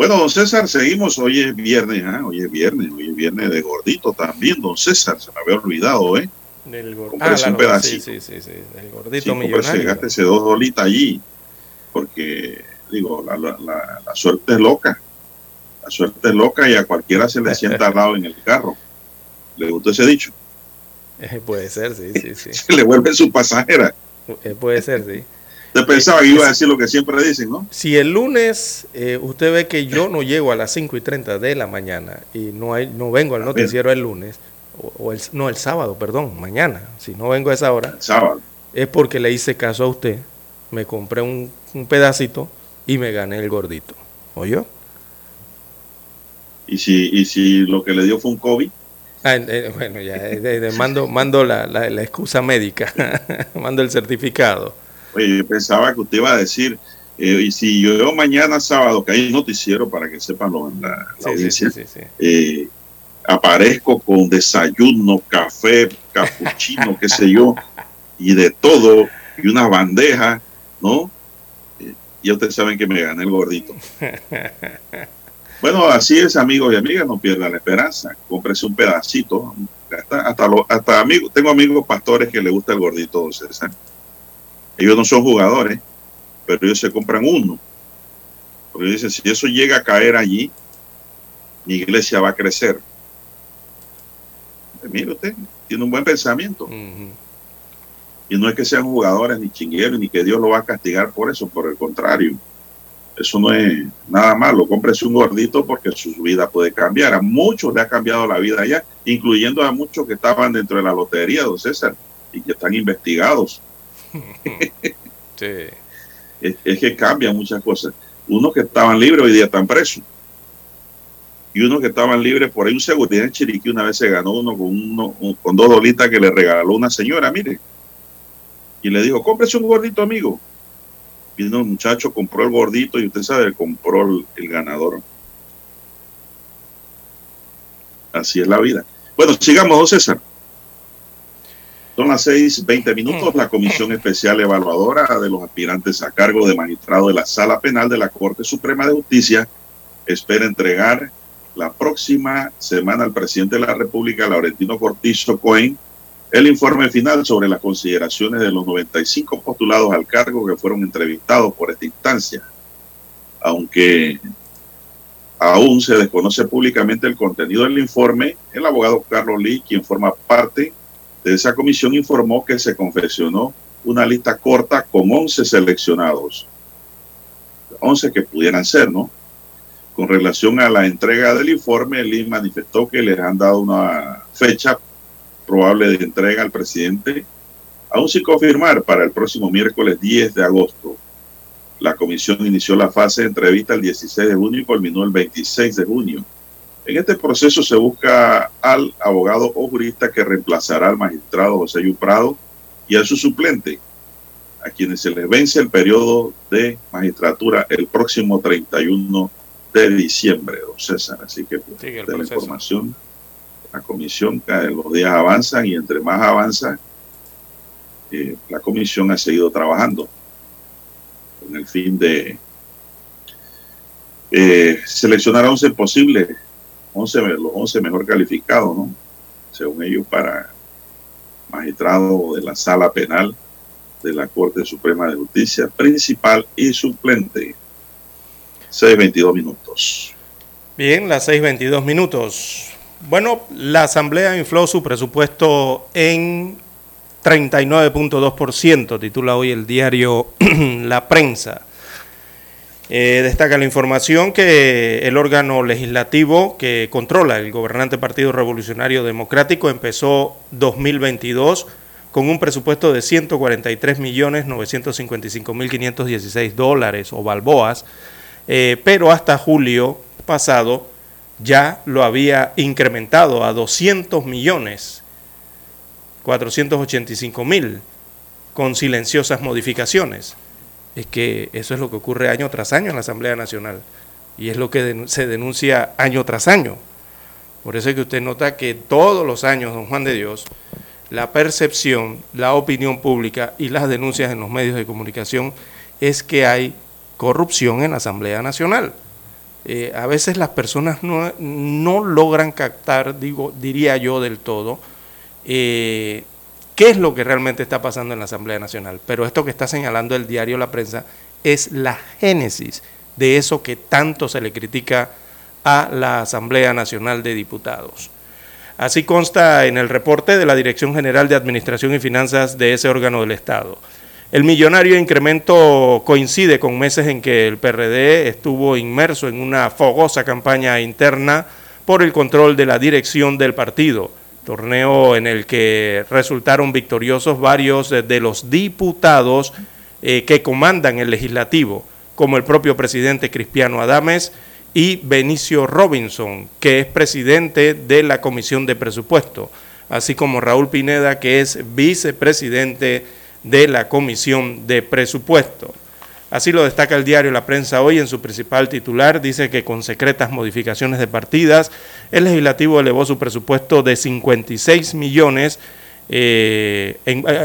Bueno, don César, seguimos. Hoy es viernes, ¿ah? hoy es viernes, hoy es viernes de gordito también, don César. Se me había olvidado, ¿eh? Del gor- Cómprese Ah, un pedacito. sí, sí, sí, sí, del Sí, gordito cómprese, millonario. gástese dos dolitas allí, porque, digo, la, la- la- la suerte es loca. La suerte es loca y a cualquiera se le sienta al lado en el carro. ¿Le gustó ese dicho? Eh, [laughs] puede ser, sí, sí, sí. [laughs] Se le vuelve su pasajera. Eh, puede ser, sí. Usted pensaba que iba a decir lo que siempre dicen, ¿no? Si el lunes eh, usted ve que yo no llego a las 5 y 30 de la mañana y no hay, no vengo al A ver. noticiero el lunes, o, o el, no el sábado, perdón, mañana, si no vengo a esa hora, Sábado. es porque le hice caso a usted, me compré un, un pedacito y me gané el gordito. ¿Oyó? Y si, y si lo que le dio fue un COVID, Ah, eh, bueno, ya eh, mando, mando la, la- la excusa médica, [laughs] mando el certificado. Oye, yo pensaba que usted iba a decir, Eh, y si yo mañana sábado, que hay noticiero para que sepan lo, la, la Sí, audiencia, sí, sí, sí. eh, aparezco con desayuno, café, capuchino, qué sé yo, y de todo, y una bandeja, ¿no? Eh, ya ustedes saben que me gané el gordito. [laughs] Bueno, así es, amigos y amigas, no pierdan la esperanza. Cómprese un pedacito. Hasta, hasta, lo- hasta amigos, tengo amigos pastores que les gusta el gordito, César. Ellos no son jugadores, pero ellos se compran uno. Porque dicen, si eso llega a caer allí, mi iglesia va a crecer. Eh, Mire usted, tiene un buen pensamiento. Y no es que sean jugadores ni chingueros, ni que Dios lo va a castigar por eso, por el contrario. Eso no es nada malo. Cómprese un gordito porque su vida puede cambiar. A muchos le ha cambiado la vida ya, incluyendo a muchos que estaban dentro de la lotería, don César, y que están investigados. [laughs] Es, es que cambian muchas cosas. Unos que estaban libres hoy día están presos. Y unos que estaban libres por ahí, un seguridad en Chiriquí una vez se ganó uno con, uno, con dos dolitas que le regaló una señora, mire. Y le dijo, cómprese un gordito, amigo. Vino el muchacho, compró el gordito y usted sabe, compró el, el ganador. Así es la vida. Bueno, sigamos, don César. Son las seis veinte minutos. La Comisión [laughs] Especial Evaluadora de los aspirantes a cargo de magistrado de la Sala Penal de la Corte Suprema de Justicia espera entregar la próxima semana al presidente de la República, Laurentino Cortizo Cohen, el informe final sobre las consideraciones de los 95 postulados al cargo que fueron entrevistados por esta instancia. Aunque aún se desconoce públicamente el contenido del informe, el abogado Carlos Lee, quien forma parte de esa comisión, informó que se confeccionó una lista corta con 11 seleccionados. 11 que pudieran ser, ¿no? Con relación a la entrega del informe, Lee manifestó que les han dado una fecha probable de entrega al presidente, aún sin confirmar, para el próximo miércoles 10 de agosto. La comisión inició la fase de entrevista el 16 de junio y culminó el 26 de junio. En este proceso se busca al abogado o jurista que reemplazará al magistrado José Yu Prado y a su suplente, a quienes se les vence el periodo de magistratura el próximo 31 de diciembre, don César. Así que pues, de la información, la comisión, vez los días avanzan y entre más avanza, eh, la comisión ha seguido trabajando con el fin de eh, seleccionar a 11 posibles, 11, me- los 11 mejor calificados, ¿no? según ellos, para magistrado de la sala penal de la Corte Suprema de Justicia, principal y suplente. 6.22 minutos. Bien, las 6.22 minutos. Bueno, la Asamblea infló su presupuesto en 39.2%, titula hoy el diario [clears throat] La Prensa. Eh, destaca la información que el órgano legislativo que controla el gobernante Partido Revolucionario Democrático empezó 2022 con un presupuesto de 143.955.516 dólares o balboas, eh, pero hasta julio pasado ya lo había incrementado a 200 millones 485 mil con silenciosas modificaciones. Es que eso es lo que ocurre año tras año en la Asamblea Nacional y es lo que se denuncia año tras año. Por eso es que usted nota que todos los años, don Juan de Dios, la percepción, la opinión pública y las denuncias en los medios de comunicación es que hay corrupción en la Asamblea Nacional. Eh, a veces las personas no, no logran captar, digo, diría yo del todo, eh, qué es lo que realmente está pasando en la Asamblea Nacional. Pero esto que está señalando el diario La Prensa es la génesis de eso que tanto se le critica a la Asamblea Nacional de Diputados. Así consta en el reporte de la Dirección General de Administración y Finanzas de ese órgano del Estado. El millonario incremento coincide con meses en que el PRD estuvo inmerso en una fogosa campaña interna por el control de la dirección del partido, torneo en el que resultaron victoriosos varios de los diputados eh, que comandan el legislativo, como el propio presidente Cristiano Adames y Benicio Robinson, que es presidente de la Comisión de Presupuesto, así como Raúl Pineda, que es vicepresidente de la Comisión de Presupuesto. Así lo destaca el diario La Prensa hoy en su principal titular. Dice que con secretas modificaciones de partidas, el legislativo elevó su presupuesto de 56 millones eh,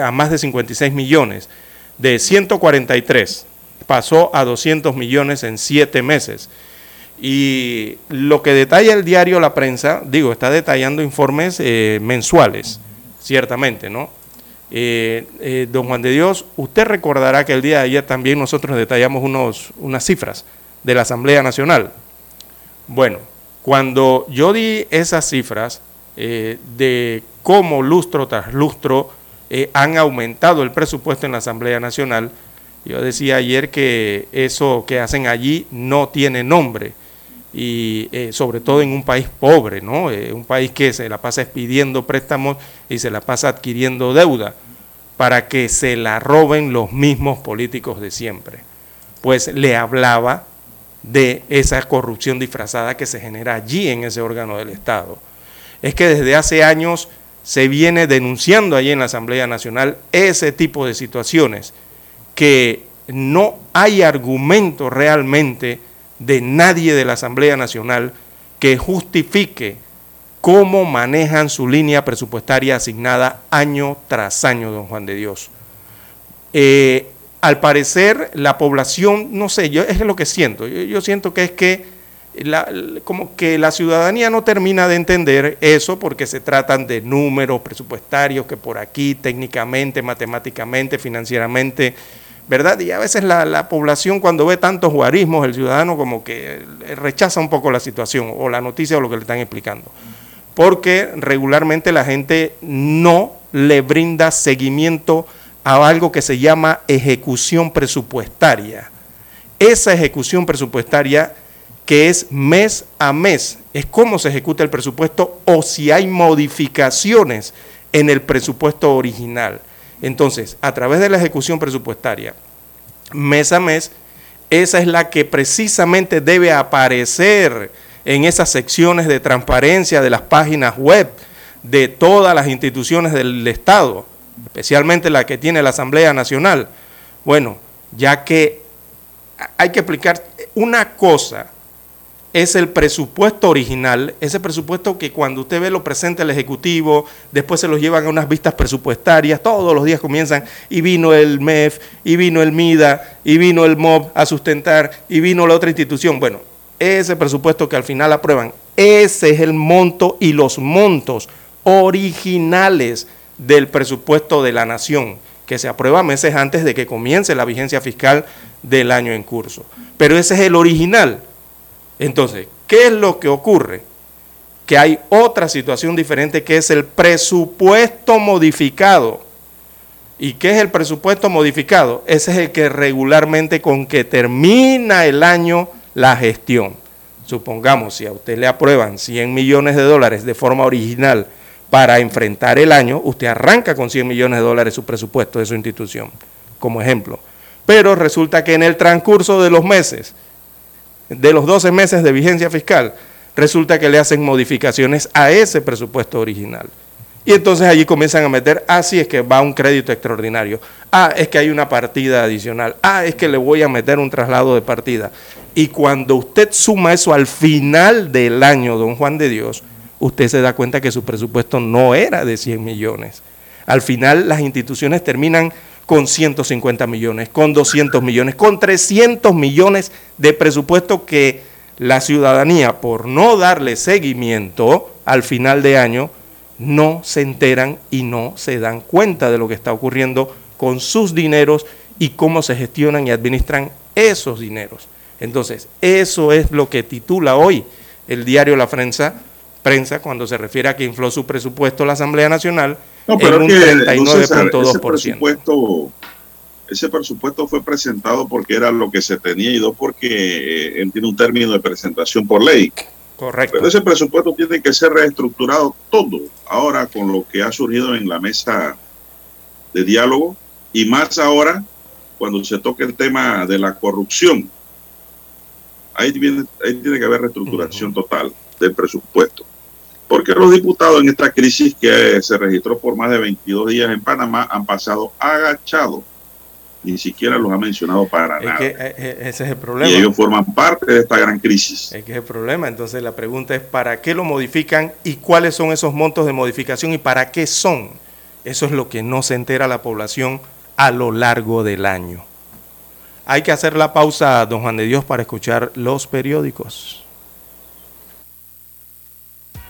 a más de 56 millones, de 143 pasó a 200 millones en siete meses. Y lo que detalla el diario La Prensa, digo, está detallando informes eh, mensuales, ciertamente, ¿no? Eh, eh, don Juan de Dios, usted recordará que el día de ayer también nosotros detallamos unos, unas cifras de la Asamblea Nacional. Bueno, cuando yo di esas cifras de cómo lustro tras lustro han aumentado el presupuesto en la Asamblea Nacional, yo decía ayer que eso que hacen allí no tiene nombre y eh, sobre todo en un país pobre, ¿no? Eh, un país que se la pasa pidiendo préstamos y se la pasa adquiriendo deuda para que se la roben los mismos políticos de siempre. Pues le hablaba de esa corrupción disfrazada que se genera allí en ese órgano del Estado. Es que desde hace años se viene denunciando allí en la Asamblea Nacional ese tipo de situaciones que no hay argumento realmente de nadie de la Asamblea Nacional que justifique cómo manejan su línea presupuestaria asignada año tras año, don Juan de Dios. Eh, al parecer, la población, no sé, yo es lo que siento, yo, siento que es que la, como que la ciudadanía no termina de entender eso porque se tratan de números presupuestarios que por aquí técnicamente, matemáticamente, financieramente ¿verdad? Y a veces la, población cuando ve tantos guarismos, el ciudadano como que rechaza un poco la situación o la noticia o lo que le están explicando. Porque regularmente la gente no le brinda seguimiento a algo que se llama ejecución presupuestaria. Esa ejecución presupuestaria que es mes a mes, es cómo se ejecuta el presupuesto o si hay modificaciones en el presupuesto original. Entonces, a través de la ejecución presupuestaria, mes a mes, esa es la que precisamente debe aparecer en esas secciones de transparencia de las páginas web de todas las instituciones del Estado, especialmente la que tiene la Asamblea Nacional. Bueno, ya que hay que explicar una cosa es el presupuesto original, ese presupuesto que cuando usted ve lo presenta el Ejecutivo, después se los llevan a unas vistas presupuestarias, todos los días comienzan, y vino el MEF, y vino el MIDA, y vino el MOB a sustentar, y vino la otra institución. Bueno, ese presupuesto que al final aprueban, ese es el monto y los montos originales del presupuesto de la nación, que se aprueba meses antes de que comience la vigencia fiscal del año en curso. Pero ese es el original entonces, ¿qué es lo que ocurre? Que hay otra situación diferente que es el presupuesto modificado. ¿Y qué es el presupuesto modificado? Ese es el que regularmente con que termina el año la gestión. Supongamos, si a usted le aprueban 100 millones de dólares de forma original para enfrentar el año, usted arranca con 100 millones de dólares su presupuesto de su institución, como ejemplo. Pero resulta que en el transcurso de los meses de los 12 meses de vigencia fiscal, resulta que le hacen modificaciones a ese presupuesto original. Y entonces allí comienzan a meter, ah, sí, es que va un crédito extraordinario, ah, es que hay una partida adicional, ah, es que le voy a meter un traslado de partida. Y cuando usted suma eso al final del año, don Juan de Dios, usted se da cuenta que su presupuesto no era de 100 millones. Al final las instituciones terminan con 150 millones, con 200 millones, con 300 millones de presupuesto que la ciudadanía, por no darle seguimiento al final de año, no se enteran y no se dan cuenta de lo que está ocurriendo con sus dineros y cómo se gestionan y administran esos dineros. Entonces, eso es lo que titula hoy el diario La Prensa, prensa cuando se refiere a que infló su presupuesto la Asamblea Nacional no, pero un 39.2%. presupuesto, ese presupuesto fue presentado porque era lo que se tenía y dos porque eh, tiene un término de presentación por ley. Correcto. Pero ese presupuesto tiene que ser reestructurado todo ahora con lo que ha surgido en la mesa de diálogo y más ahora cuando se toque el tema de la corrupción. Ahí, ahí tiene que haber reestructuración total del presupuesto porque los diputados en esta crisis que se registró por más de 22 días en Panamá han pasado agachados ni siquiera los ha mencionado para Es nada. que eh, eh, ese es el problema. Y ellos forman parte de esta gran crisis. Es que es el problema. Entonces la pregunta es, ¿para qué lo modifican y cuáles son esos montos de modificación y para qué son? Eso es lo que no se entera la población a lo largo del año. Hay que hacer la pausa, don Juan de Dios, para escuchar los periódicos.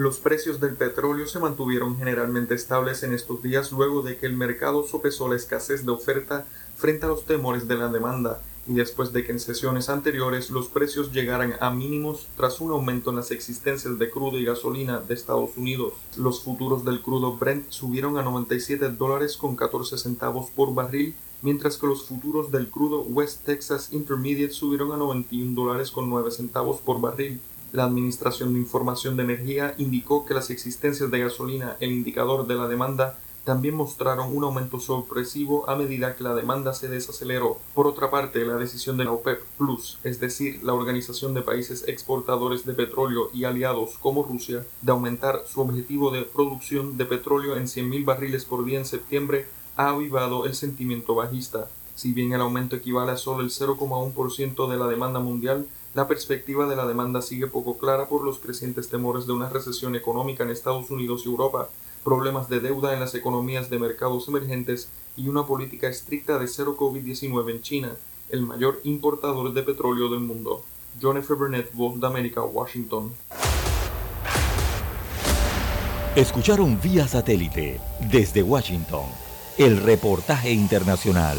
Los precios del petróleo se mantuvieron generalmente estables en estos días luego de que el mercado sopesó la escasez de oferta frente a los temores de la demanda y después de que en sesiones anteriores los precios llegaran a mínimos tras un aumento en las existencias de crudo y gasolina de Estados Unidos. Los futuros del crudo Brent subieron a 97 dólares con 14 centavos por barril, mientras que los futuros del crudo West Texas Intermediate subieron a 91 dólares con 9 centavos por barril. La Administración de Información de Energía indicó que las existencias de gasolina, el indicador de la demanda, también mostraron un aumento sorpresivo a medida que la demanda se desaceleró. Por otra parte, la decisión de la OPEP Plus, es decir, la Organización de Países Exportadores de Petróleo y aliados como Rusia, de aumentar su objetivo de producción de petróleo en 100.000 barriles por día en septiembre, ha avivado el sentimiento bajista. Si bien el aumento equivale a solo el 0,1% de la demanda mundial, la perspectiva de la demanda sigue poco clara por los crecientes temores de una recesión económica en Estados Unidos y Europa, problemas de deuda en las economías de mercados emergentes y una política estricta de cero COVID-19 en China, el mayor importador de petróleo del mundo. F. Burnett, Voz de América, Washington. Escucharon vía satélite desde Washington el reportaje internacional.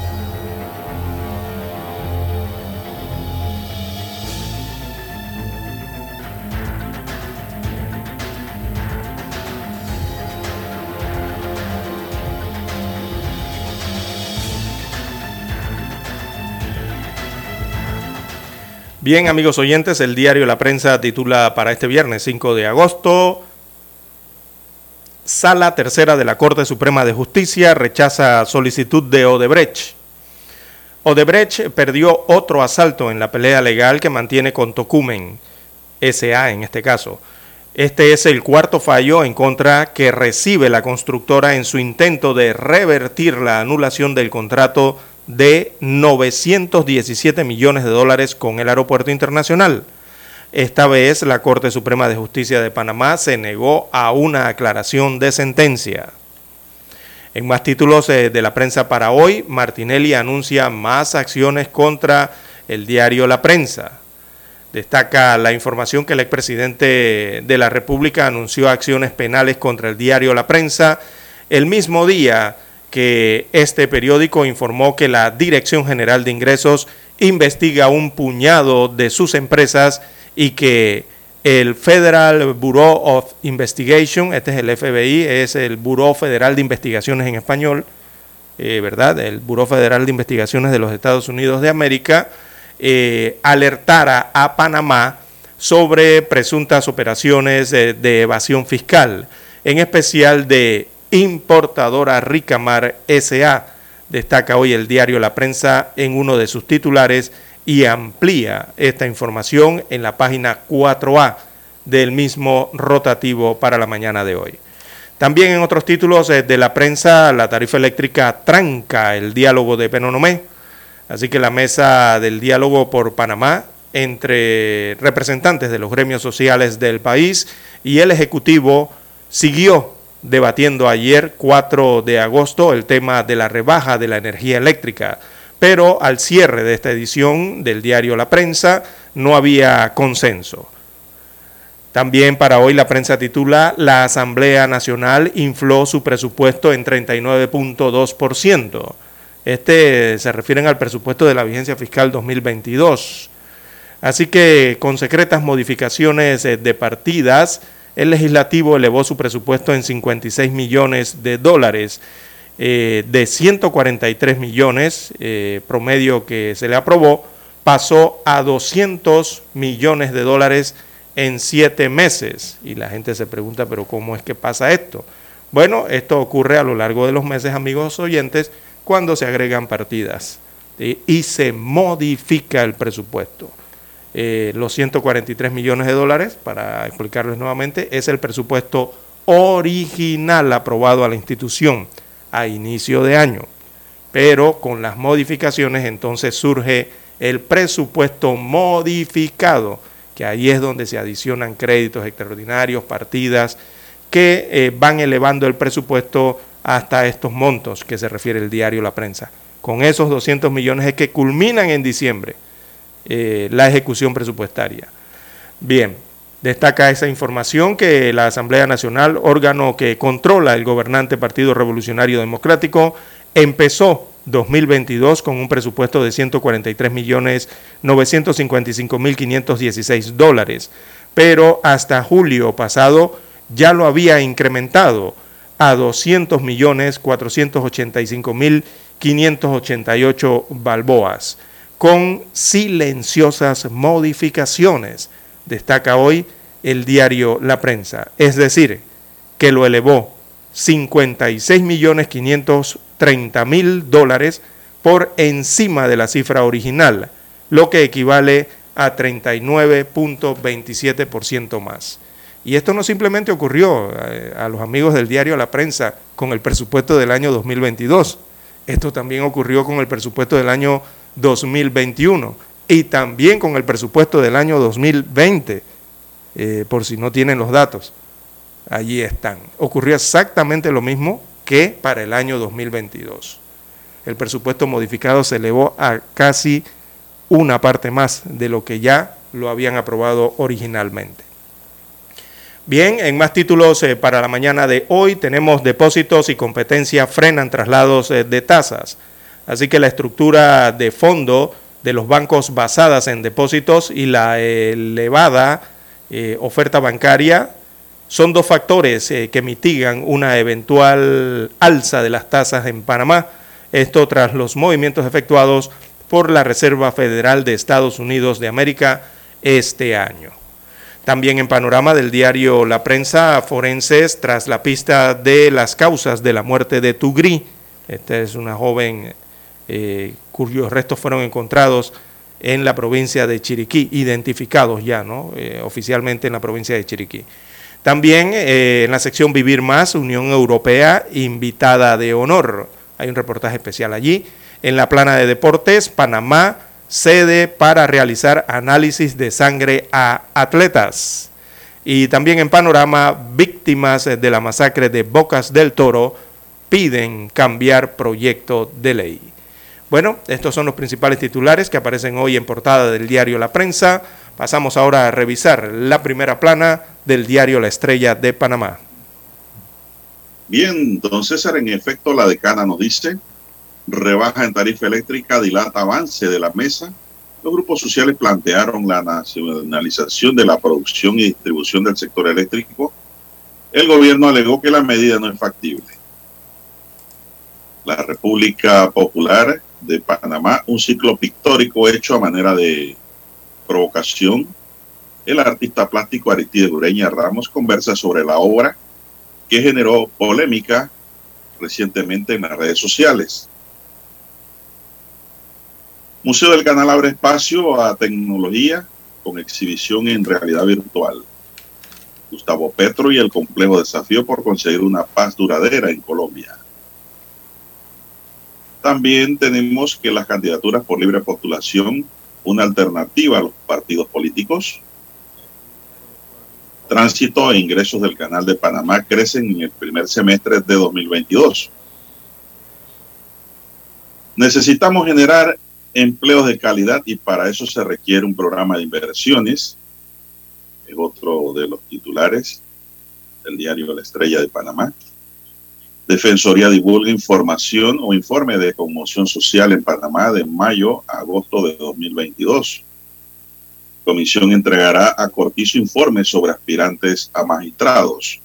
Bien, amigos oyentes, el diario La Prensa titula para este viernes 5 de agosto, Sala Tercera de la Corte Suprema de Justicia rechaza solicitud de Odebrecht. Odebrecht perdió otro asalto en la pelea legal que mantiene con Tocumen, SA en este caso. Este es el cuarto fallo en contra que recibe la constructora en su intento de revertir la anulación del contrato de 917 millones de dólares con el Aeropuerto Internacional. Esta vez la Corte Suprema de Justicia de Panamá se negó a una aclaración de sentencia. En más títulos eh, de la prensa para hoy, Martinelli anuncia más acciones contra el diario La Prensa. Destaca la información que el expresidente de la República anunció acciones penales contra el diario La Prensa el mismo día que este periódico informó que la Dirección General de Ingresos investiga un puñado de sus empresas y que el Federal Bureau of Investigation, este es el FBI, es el Bureau Federal de Investigaciones en español, eh, ¿verdad? El Bureau Federal de Investigaciones de los Estados Unidos de América, eh, alertara a Panamá sobre presuntas operaciones de, evasión fiscal, en especial de importadora Ricamar SA, destaca hoy el diario La Prensa en uno de sus titulares y amplía esta información en la página 4A del mismo rotativo para la mañana de hoy. También en otros títulos eh, de la prensa, la tarifa eléctrica tranca el diálogo de Penonomé. Así que la mesa del diálogo por Panamá entre representantes de los gremios sociales del país y el Ejecutivo siguió debatiendo ayer 4 de agosto el tema de la rebaja de la energía eléctrica pero al cierre de esta edición del diario La Prensa no había consenso. También para hoy la prensa titula La Asamblea Nacional infló su presupuesto en 39.2%. Este se refieren al presupuesto de la vigencia fiscal 2022. Así que con secretas modificaciones eh, de partidas, el legislativo elevó su presupuesto en 56 millones de dólares eh, de 143 millones eh, promedio que se le aprobó, pasó a 200 millones de dólares en siete meses. Y la gente se pregunta, pero ¿cómo es que pasa esto? Bueno, esto ocurre a lo largo de los meses, amigos oyentes, cuando se agregan partidas y se modifica el presupuesto. Eh, los 143 millones de dólares, para explicarles nuevamente, es el presupuesto original aprobado a la institución a inicio de año. Pero con las modificaciones entonces surge el presupuesto modificado, que ahí es donde se adicionan créditos extraordinarios, partidas, que eh, van elevando el presupuesto hasta estos montos que se refiere el diario La Prensa. Con esos 200 millones es que culminan en diciembre eh, la ejecución presupuestaria. Bien, Destaca esa información que la Asamblea Nacional, órgano que controla el gobernante Partido Revolucionario Democrático, empezó 2022 con un presupuesto de 143 millones 955 mil 516 dólares, pero hasta julio pasado ya lo había incrementado a 200 millones 485 mil 588 balboas, con silenciosas modificaciones destaca hoy el diario La Prensa. Es decir, que lo elevó 56 millones 530 mil dólares por encima de la cifra original, lo que equivale a 39.27% más. Y esto no simplemente ocurrió eh, a, los amigos del diario La Prensa con el presupuesto del año 2022, esto también ocurrió con el presupuesto del año 2021 y también con el presupuesto del año 2020, eh, por si no tienen los datos. Allí están. Ocurrió exactamente lo mismo que para el año 2022. El presupuesto modificado se elevó a casi una parte más de lo que ya lo habían aprobado originalmente. Bien, en más títulos eh, para la mañana de hoy tenemos depósitos y competencia frenan traslados eh, de tasas. Así que la estructura de fondo de los bancos basadas en depósitos y la elevada eh, oferta bancaria son dos factores eh, que mitigan una eventual alza de las tasas en Panamá. Esto tras los movimientos efectuados por la Reserva Federal de Estados Unidos de América este año. También en panorama del diario La Prensa, forenses tras la pista de las causas de la muerte de Tugri. Esta es una joven eh, cuyos restos fueron encontrados en la provincia de Chiriquí, identificados ya, ¿no? Eh, oficialmente en la provincia de Chiriquí. También eh, en la sección Vivir Más, Unión Europea, invitada de honor. Hay un reportaje especial allí. En la plana de deportes, Panamá, sede para realizar análisis de sangre a atletas. Y también en panorama, víctimas de la masacre de Bocas del Toro piden cambiar proyecto de ley. Bueno, estos son los principales titulares que aparecen hoy en portada del diario La Prensa. Pasamos ahora a revisar la primera plana del diario La Estrella de Panamá. Bien, don César, en efecto, la decana nos dice, rebaja en tarifa eléctrica, dilata avance de la mesa. Los grupos sociales plantearon la nacionalización de la producción y distribución del sector eléctrico. El gobierno alegó que la medida no es factible. La República Popular de Panamá, un ciclo pictórico hecho a manera de provocación. El artista plástico Aristide Ureña Ramos conversa sobre la obra que generó polémica recientemente en las redes sociales. Museo del Canal abre espacio a tecnología con exhibición en realidad virtual. Gustavo Petro y el complejo desafío por conseguir una paz duradera en Colombia. También tenemos que las candidaturas por libre postulación, una alternativa a los partidos políticos, tránsito e ingresos del Canal de Panamá crecen en el primer semestre de 2022. Necesitamos generar empleos de calidad y para eso se requiere un programa de inversiones. Es otro de los titulares del diario La Estrella de Panamá. Defensoría divulga información o informe de conmoción social en Panamá de mayo a agosto de 2022. Comisión entregará a Cortizo informes sobre aspirantes a magistrados.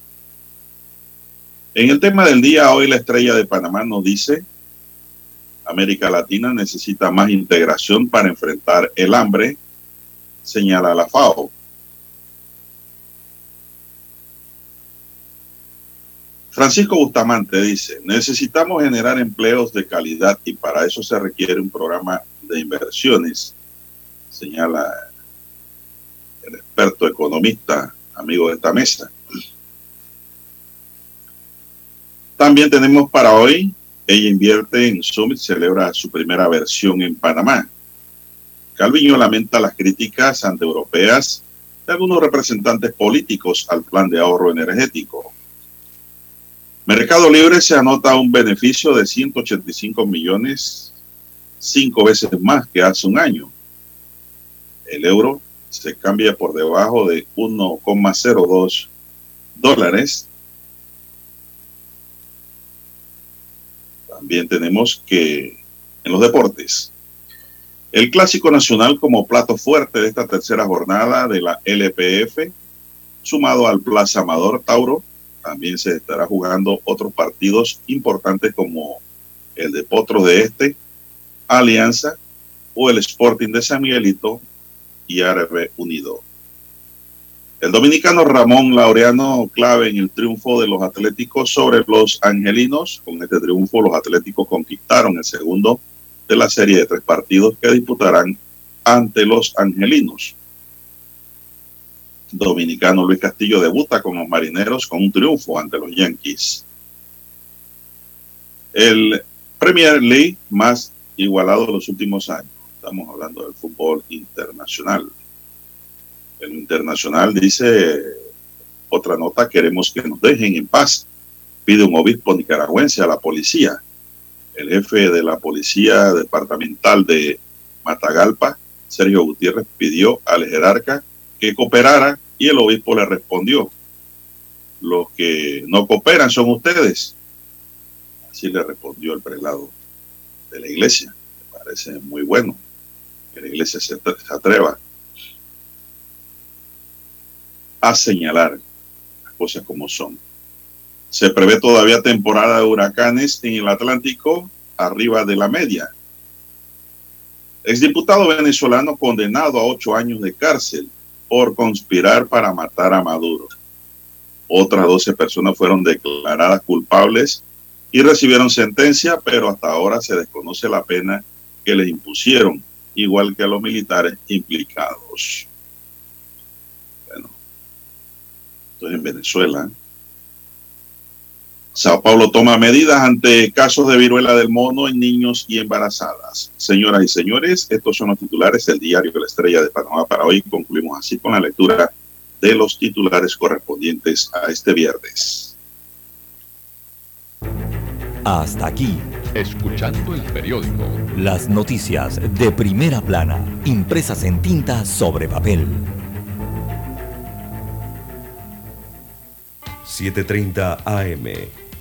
En el tema del día, hoy la estrella de Panamá nos dice, América Latina necesita más integración para enfrentar el hambre, señala la FAO. Francisco Bustamante dice, necesitamos generar empleos de calidad y para eso se requiere un programa de inversiones, señala el experto economista, amigo de esta mesa. También tenemos para hoy, ella invierte en Summit, celebra su primera versión en Panamá. Calviño lamenta las críticas antieuropeas de algunos representantes políticos al plan de ahorro energético. Mercado Libre se anota un beneficio de 185 millones, cinco veces más que hace un año. El euro se cambia por debajo de 1,02 dólares. También tenemos que en los deportes, el Clásico Nacional como plato fuerte de esta tercera jornada de la LPF, sumado al Plaza Amador Tauro, también se estará jugando otros partidos importantes como el de Potro de Este, Alianza o el Sporting de San Miguelito y Árabe Unido. El dominicano Ramón Laureano clave en el triunfo de los Atléticos sobre los Angelinos. Con este triunfo los Atléticos conquistaron el segundo de la serie de tres partidos que disputarán ante los Angelinos. Dominicano Luis Castillo debuta con los Marineros con un triunfo ante los Yankees. El Premier League más igualado de los últimos años. Estamos hablando del fútbol internacional. El internacional dice, otra nota, queremos que nos dejen en paz. Pide un obispo nicaragüense a la policía. El jefe de la policía departamental de Matagalpa, Sergio Gutiérrez, pidió al jerarca que cooperara y el obispo le respondió, los que no cooperan son ustedes. Así le respondió el prelado de la iglesia. Me parece muy bueno que la iglesia se, atreva a señalar las cosas como son. Se prevé todavía temporada de huracanes en el Atlántico arriba de la media. Exdiputado venezolano condenado a ocho años de cárcel por conspirar para matar a Maduro. Otras doce personas fueron declaradas culpables y recibieron sentencia, pero hasta ahora se desconoce la pena que les impusieron igual que a los militares implicados. Bueno, entonces en Venezuela, Sao Paulo toma medidas ante casos de viruela del mono en niños y embarazadas. Señoras y señores, estos son los titulares del diario de la Estrella de Panamá para hoy. Concluimos así con la lectura de los titulares correspondientes a este viernes. Hasta aquí Escuchando el periódico. Las noticias de primera plana, impresas en tinta sobre papel. 7.30 AM.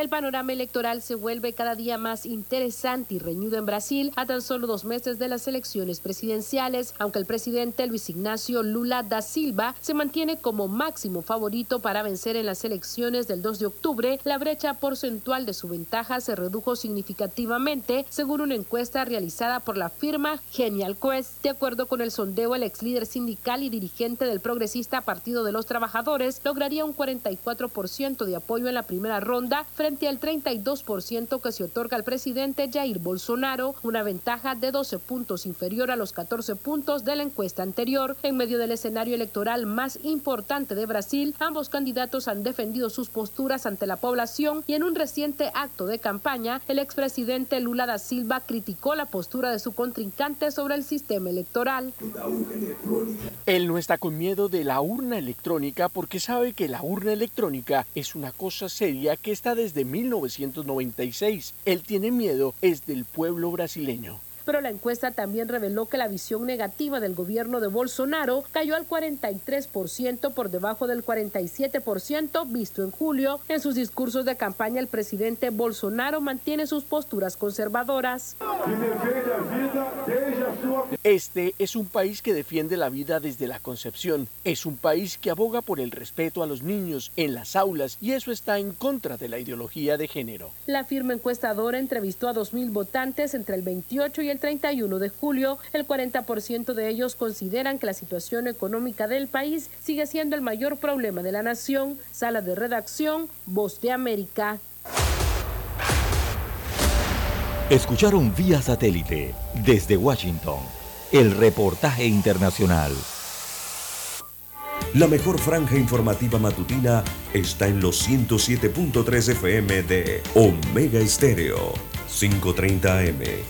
El panorama electoral se vuelve cada día más interesante y reñido en Brasil a tan solo dos meses de las elecciones presidenciales, aunque el presidente Luis Ignacio Lula da Silva se mantiene como máximo favorito para vencer en las elecciones del 2 de octubre, la brecha porcentual de su ventaja se redujo significativamente, según una encuesta realizada por la firma Genial Quest. De acuerdo con el sondeo, el ex líder sindical y dirigente del progresista Partido de los Trabajadores lograría un 44% de apoyo en la primera ronda frente al 32% que se otorga al presidente Jair Bolsonaro, una ventaja de 12 puntos inferior a los 14 puntos de la encuesta anterior. En medio del escenario electoral más importante de Brasil, ambos candidatos han defendido sus posturas ante la población y en un reciente acto de campaña, el expresidente Lula da Silva criticó la postura de su contrincante sobre el sistema electoral. Él no está con miedo de la urna electrónica porque sabe que la urna electrónica es una cosa seria que está desde de 1996. Él tiene miedo es del pueblo brasileño pero la encuesta también reveló que la visión negativa del gobierno de Bolsonaro cayó al 43% por debajo del 47% visto en julio. En sus discursos de campaña, el presidente Bolsonaro mantiene sus posturas conservadoras. Este es un país que defiende la vida desde la concepción. Es un país que aboga por el respeto a los niños en las aulas y eso está en contra de la ideología de género. La firma encuestadora entrevistó a 2.000 votantes entre el 28 y el 31 de julio. El 40% de ellos consideran que la situación económica del país sigue siendo el mayor problema de la nación. Sala de redacción, Voz de América. Escucharon vía satélite desde Washington el reportaje internacional. La mejor franja informativa matutina está en los 107.3 FM de Omega Estéreo, 530 AM.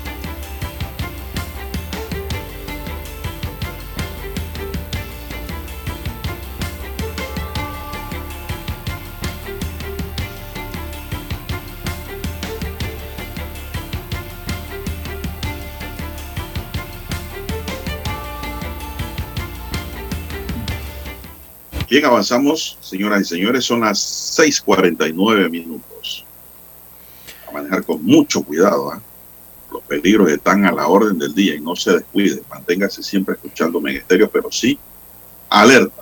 Bien, avanzamos, señoras y señores, son las 6:49 minutos. manejar con mucho cuidado. ¿ah? Los peligros están a la orden del día y no se descuide. Manténgase siempre escuchando Megesterio, pero sí alerta.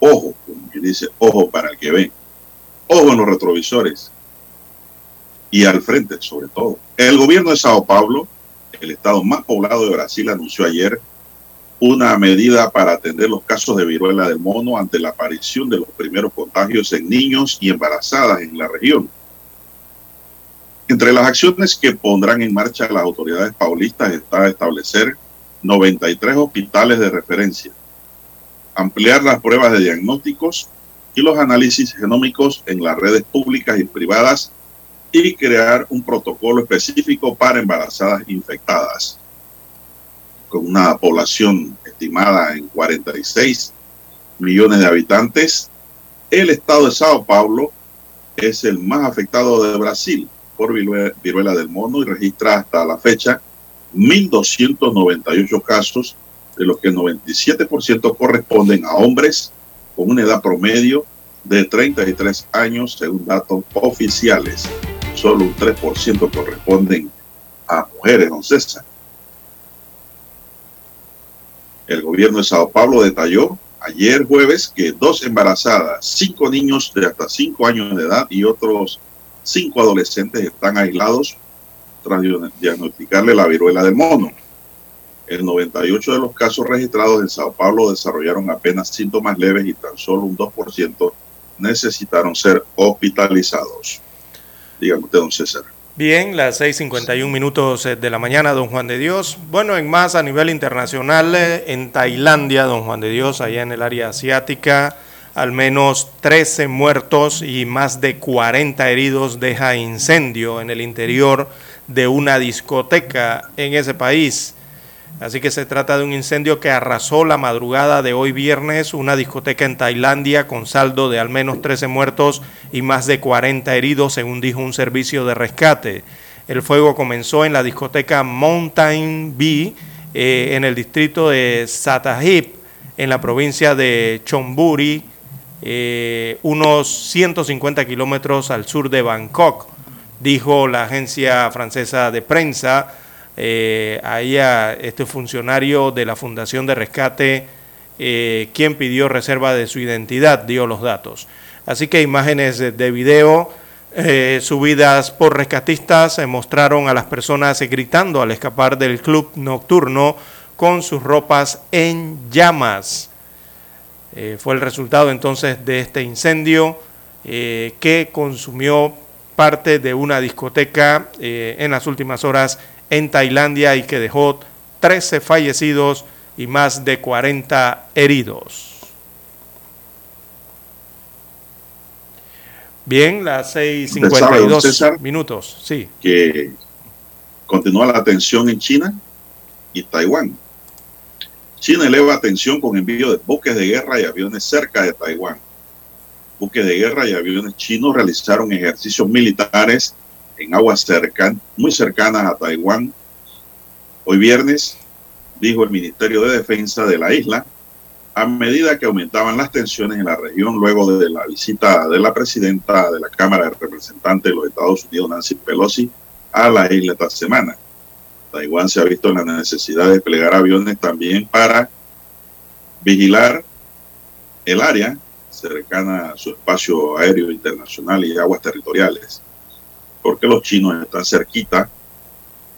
Ojo, como quien dice, ojo para el que ve. Ojo en los retrovisores. Y al frente, sobre todo. El gobierno de Sao Paulo, el estado más poblado de Brasil, anunció ayer una medida para atender los casos de viruela del mono ante la aparición de los primeros contagios en niños y embarazadas en la región. Entre las acciones que pondrán en marcha las autoridades paulistas está establecer 93 hospitales de referencia, ampliar las pruebas de diagnósticos y los análisis genómicos en las redes públicas y privadas y crear un protocolo específico para embarazadas infectadas. Con una población estimada en 46 millones de habitantes, el estado de Sao Paulo es el más afectado de Brasil por viruela del mono y registra hasta la fecha 1.298 casos, de los que el 97% corresponden a hombres con una edad promedio de 33 años, según datos oficiales. Solo un 3% corresponden a mujeres, don César. El gobierno de Sao Paulo detalló ayer jueves que dos embarazadas, cinco niños de hasta cinco años de edad y otros cinco adolescentes están aislados tras diagnosticarle la viruela del mono. El 98 de los casos registrados en Sao Paulo desarrollaron apenas síntomas leves y tan solo un 2% necesitaron ser hospitalizados. Dígame usted, don César. Bien, las 6.51 minutos eh, de la mañana, don Juan de Dios. Bueno, en más a nivel internacional, eh, en Tailandia, don Juan de Dios, allá en el área asiática, al menos 13 muertos y más de 40 heridos deja incendio en el interior de una discoteca en ese país. Así que se trata de un incendio que arrasó la madrugada de hoy viernes una discoteca en Tailandia con saldo de al menos 13 muertos y más de 40 heridos, según dijo un servicio de rescate. El fuego comenzó en la discoteca Mountain Bee eh, en el distrito de Satahip, en la provincia de Chonburi, eh, unos 150 kilómetros al sur de Bangkok, dijo la agencia francesa de prensa. Eh, ahí a este funcionario de la Fundación de Rescate, eh, quien pidió reserva de su identidad, dio los datos. Así que imágenes de, video eh, subidas por rescatistas mostraron a las personas gritando al escapar del club nocturno con sus ropas en llamas. fue el resultado entonces de este incendio que consumió parte de una discoteca en las últimas horas en Tailandia y que dejó 13 fallecidos y más de 40 heridos. Bien, las 6.52 minutos, sí. Que continúa la tensión en China y Taiwán. China eleva atención con envío de buques de guerra y aviones cerca de Taiwán. Buques de guerra y aviones chinos realizaron ejercicios militares en aguas cercan, muy cercanas a Taiwán. Hoy viernes, dijo el Ministerio de Defensa de la isla, a medida que aumentaban las tensiones en la región luego de la visita de la presidenta de la Cámara de Representantes de los Estados Unidos, Nancy Pelosi, a la isla esta semana. Taiwán se ha visto en la necesidad de desplegar aviones también para vigilar el área cercana a su espacio aéreo internacional y aguas territoriales porque los chinos están cerquita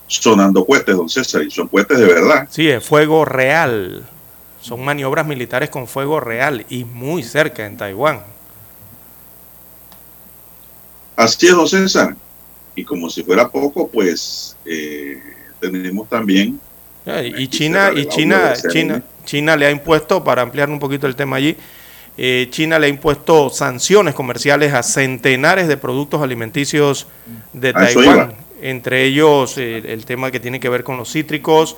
sonando cohetes, don César, y son cohetes de verdad. Sí, es fuego real. Son maniobras militares con fuego real y muy cerca en Taiwán. Así es, don César. Y como si fuera poco, pues eh, tenemos también... Y China, y China, China, China le ha impuesto, para ampliar un poquito el tema allí, eh, China le ha impuesto sanciones comerciales a centenares de productos alimenticios de Taiwán, entre ellos eh, el tema que tiene que ver con los cítricos,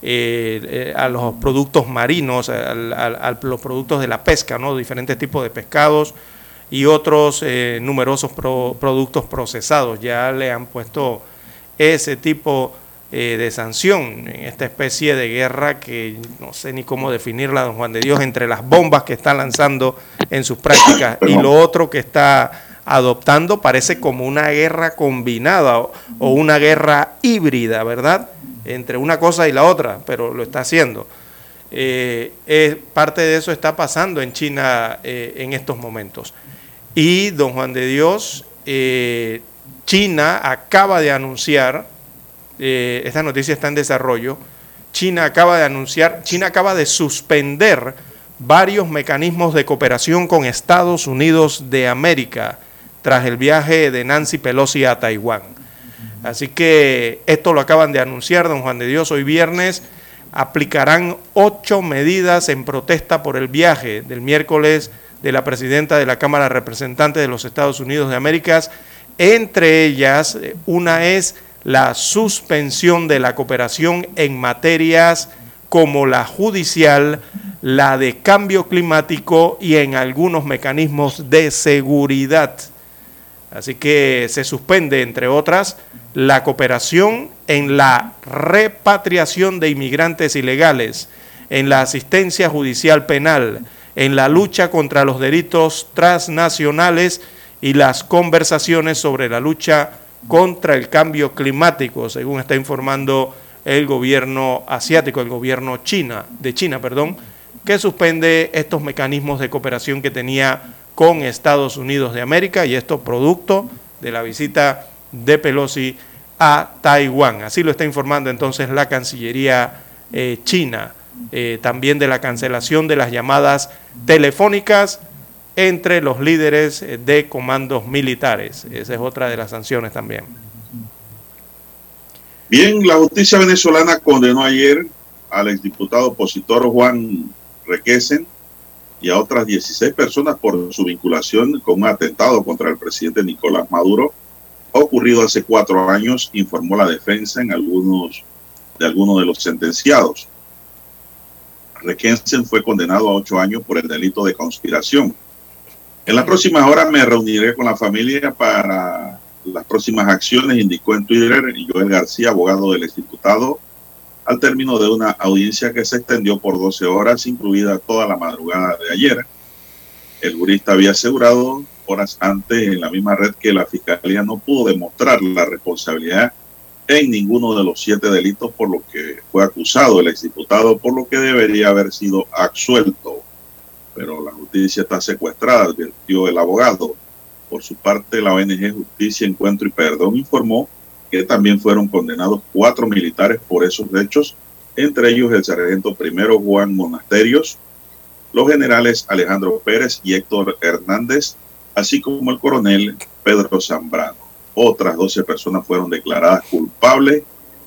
eh, a los productos marinos, a, los productos de la pesca, ¿no? diferentes tipos de pescados y otros numerosos productos procesados. Ya le han puesto ese tipo eh, de sanción en esta especie de guerra que no sé ni cómo definirla, don Juan de Dios, entre las bombas que está lanzando en sus prácticas y lo otro que está adoptando, parece como una guerra combinada o, o una guerra híbrida, ¿verdad? Entre una cosa y la otra, pero lo está haciendo. Eh, parte de eso está pasando en China eh, en estos momentos. Y, don Juan de Dios, eh, China acaba de anunciar, esta noticia está en desarrollo, China acaba de anunciar, China acaba de suspender varios mecanismos de cooperación con Estados Unidos de América tras el viaje de Nancy Pelosi a Taiwán. Así que esto lo acaban de anunciar, don Juan de Dios, hoy viernes aplicarán ocho medidas en protesta por el viaje del miércoles de la presidenta de la Cámara de Representantes de los Estados Unidos de América. Entre ellas, eh, una es la suspensión de la cooperación en materias como la judicial, la de cambio climático y en algunos mecanismos de seguridad. Así que se suspende, entre otras, la cooperación en la repatriación de inmigrantes ilegales, en la asistencia judicial penal, en la lucha contra los delitos transnacionales y las conversaciones sobre la lucha contra el cambio climático, según está informando el gobierno asiático, el gobierno China, de China, perdón, que suspende estos mecanismos de cooperación que tenía con Estados Unidos de América y esto producto de la visita de Pelosi a Taiwán. Así lo está informando entonces la Cancillería eh, China, eh, también de la cancelación de las llamadas telefónicas entre los líderes eh, de comandos militares. Esa es otra de las sanciones también. Bien, la justicia venezolana condenó ayer al exdiputado opositor Juan Requesen y a otras 16 personas por su vinculación con un atentado contra el presidente Nicolás Maduro ocurrido hace cuatro años, informó la defensa en algunos de algunos de los sentenciados. Requensen fue condenado a ocho años por el delito de conspiración. En las próximas horas me reuniré con la familia para las próximas acciones, indicó en Twitter Joel García, abogado del exdiputado al término de una audiencia que se extendió por 12 horas, incluida toda la madrugada de ayer. El jurista había asegurado horas antes en la misma red que la Fiscalía no pudo demostrar la responsabilidad en ninguno de los siete delitos por lo que fue acusado el exdiputado, por lo que debería haber sido absuelto. Pero la justicia está secuestrada, advirtió el abogado. Por su parte, la ONG Justicia, Encuentro y Perdón informó que también fueron condenados cuatro militares por esos hechos, entre ellos el sargento primero Juan Monasterios, los generales Alejandro Pérez y Héctor Hernández, así como el coronel Pedro Zambrano. Otras 12 personas fueron declaradas culpables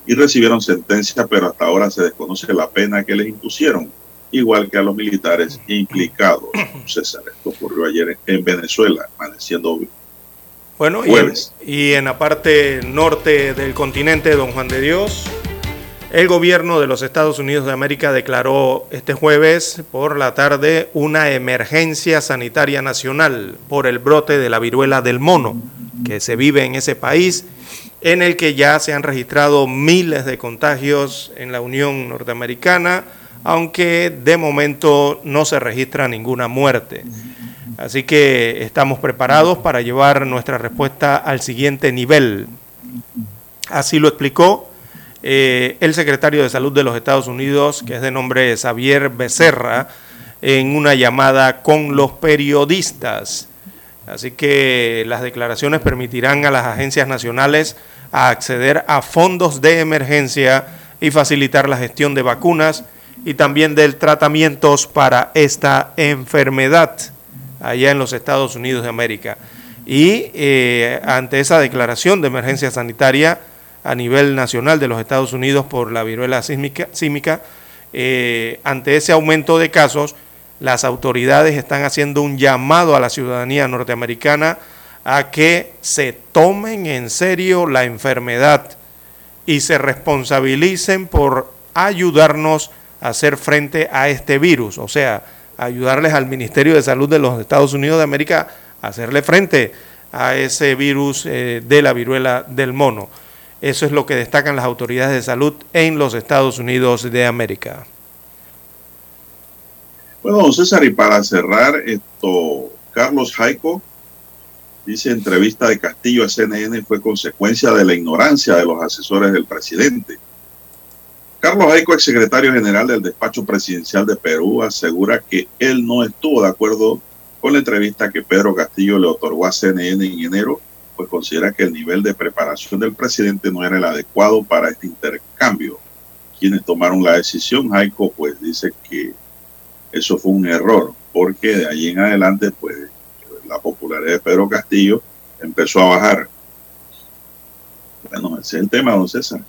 y recibieron sentencia, pero hasta ahora se desconoce la pena que les impusieron, igual que a los militares implicados. César, esto ocurrió ayer en Venezuela, amaneciendo bueno, y en, la parte norte del continente, don Juan de Dios, el gobierno de los Estados Unidos de América declaró este jueves por la tarde una emergencia sanitaria nacional por el brote de la viruela del mono que se vive en ese país, en el que ya se han registrado miles de contagios en la Unión Norteamericana, aunque de momento no se registra ninguna muerte. Así que estamos preparados para llevar nuestra respuesta al siguiente nivel. Así lo explicó eh, el secretario de Salud de los Estados Unidos, que es de nombre Xavier Becerra, en una llamada con los periodistas. Así que las declaraciones permitirán a las agencias nacionales acceder a fondos de emergencia y facilitar la gestión de vacunas y también de tratamientos para esta enfermedad allá en los Estados Unidos de América. Y eh, ante esa declaración de emergencia sanitaria a nivel nacional de los Estados Unidos por la viruela sísmica, eh, ante ese aumento de casos, las autoridades están haciendo un llamado a la ciudadanía norteamericana a que se tomen en serio la enfermedad y se responsabilicen por ayudarnos hacer frente a este virus. O sea, ayudarles al Ministerio de Salud de los Estados Unidos de América a hacerle frente a ese virus eh, de la viruela del mono. Eso es lo que destacan las autoridades de salud en los Estados Unidos de América. Bueno, don César, y para cerrar esto, Carlos Jaico, Dice entrevista de Castillo a CNN fue consecuencia de la ignorancia de los asesores del presidente. Carlos Aico, ex secretario general del despacho presidencial de Perú, asegura que él no estuvo de acuerdo con la entrevista que Pedro Castillo le otorgó a CNN en enero, pues considera que el nivel de preparación del presidente no era el adecuado para este intercambio. Quienes tomaron la decisión, Aico, pues dice que eso fue un error, porque de allí en adelante, pues la popularidad de Pedro Castillo empezó a bajar. Bueno, ese es el tema, don César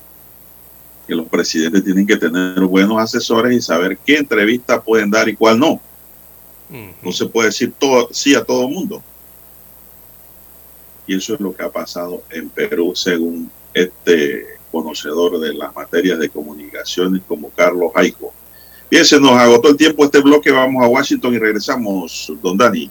que los presidentes tienen que tener buenos asesores y saber qué entrevista pueden dar y cuál no. No se puede decir todo, sí a todo mundo. Y eso es lo que ha pasado en Perú, según este conocedor de las materias de comunicaciones como Carlos Jaico. Bien, se nos agotó el tiempo este bloque, vamos a Washington y regresamos, don Dani.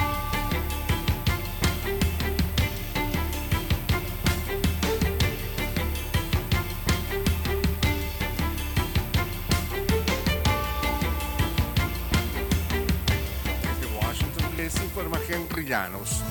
Informa Henry Llanos.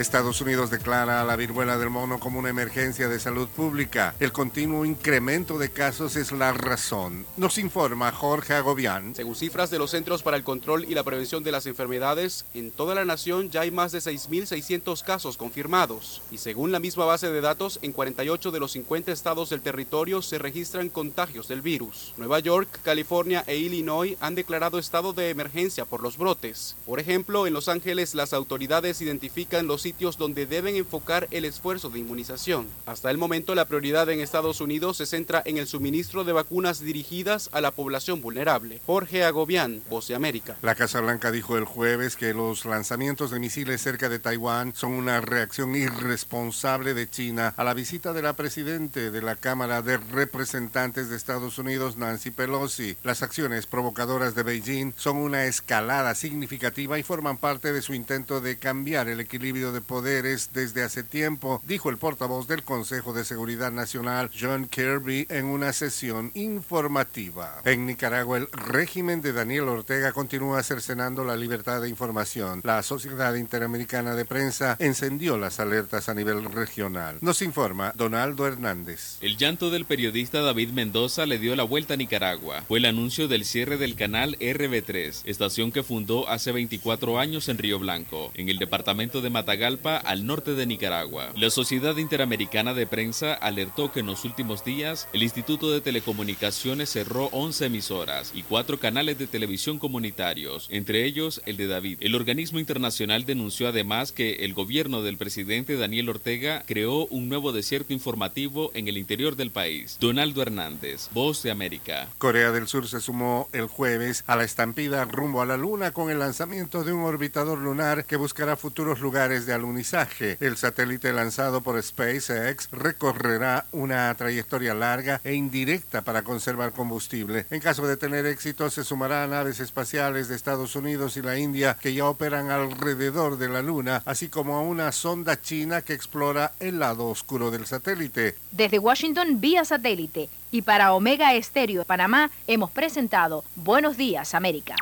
Estados Unidos declara a la viruela del mono como una emergencia de salud pública. El continuo incremento de casos es la razón. Nos informa Jorge Agobián. Según cifras de los Centros para el Control y la Prevención de las Enfermedades, en toda la nación ya hay más de 6.600 casos confirmados. Y según la misma base de datos, en 48 de los 50 estados del territorio se registran contagios del virus. Nueva York, California e Illinois han declarado estado de emergencia por los brotes. Por ejemplo, en Los Ángeles las autoridades identifican los sitios donde deben enfocar el esfuerzo de inmunización. Hasta el momento la prioridad en Estados Unidos se centra en el suministro de vacunas dirigidas a la población vulnerable. Jorge Agobián, Voz de América. La Casa Blanca dijo el jueves que los lanzamientos de misiles cerca de Taiwán son una reacción irresponsable de China a la visita de la presidente de la Cámara de Representantes de Estados Unidos, Nancy Pelosi. Las acciones provocadoras de Beijing son una escalada significativa y forman parte de su intento de cambiar el equilibrio de poderes desde hace tiempo, dijo el portavoz del Consejo de Seguridad Nacional, John Kirby, en una sesión informativa. En Nicaragua, el régimen de Daniel Ortega continúa cercenando la libertad de información. La Sociedad Interamericana de Prensa encendió las alertas a nivel regional. Nos informa Donaldo Hernández. El llanto del periodista David Mendoza le dio la vuelta a Nicaragua. Fue el anuncio del cierre del canal RB3, estación que fundó hace 24 años en Río Blanco, en el departamento de Matagalpa, al norte de Nicaragua. La Sociedad Interamericana de Prensa alertó que en los últimos días el Instituto de Telecomunicaciones cerró 11 emisoras y cuatro canales de televisión comunitarios, entre ellos el de David. El organismo internacional denunció además que el gobierno del presidente Daniel Ortega creó un nuevo desierto informativo en el interior del país. Donaldo Hernández, Voz de América. Corea del Sur se sumó el jueves a la estampida rumbo a la Luna con el lanzamiento de un orbitador lunar que buscará futuros lugares de alunizaje. El satélite lanzado por SpaceX recorrerá una trayectoria larga e indirecta para conservar combustible. En caso de tener éxito, se sumará a naves espaciales de Estados Unidos y la India que ya operan alrededor de la Luna, así como a una sonda china que explora el lado oscuro del satélite. Desde Washington vía satélite y para Omega Estéreo de Panamá hemos presentado Buenos Días América.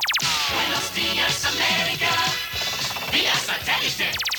Buenos días América, vía satélite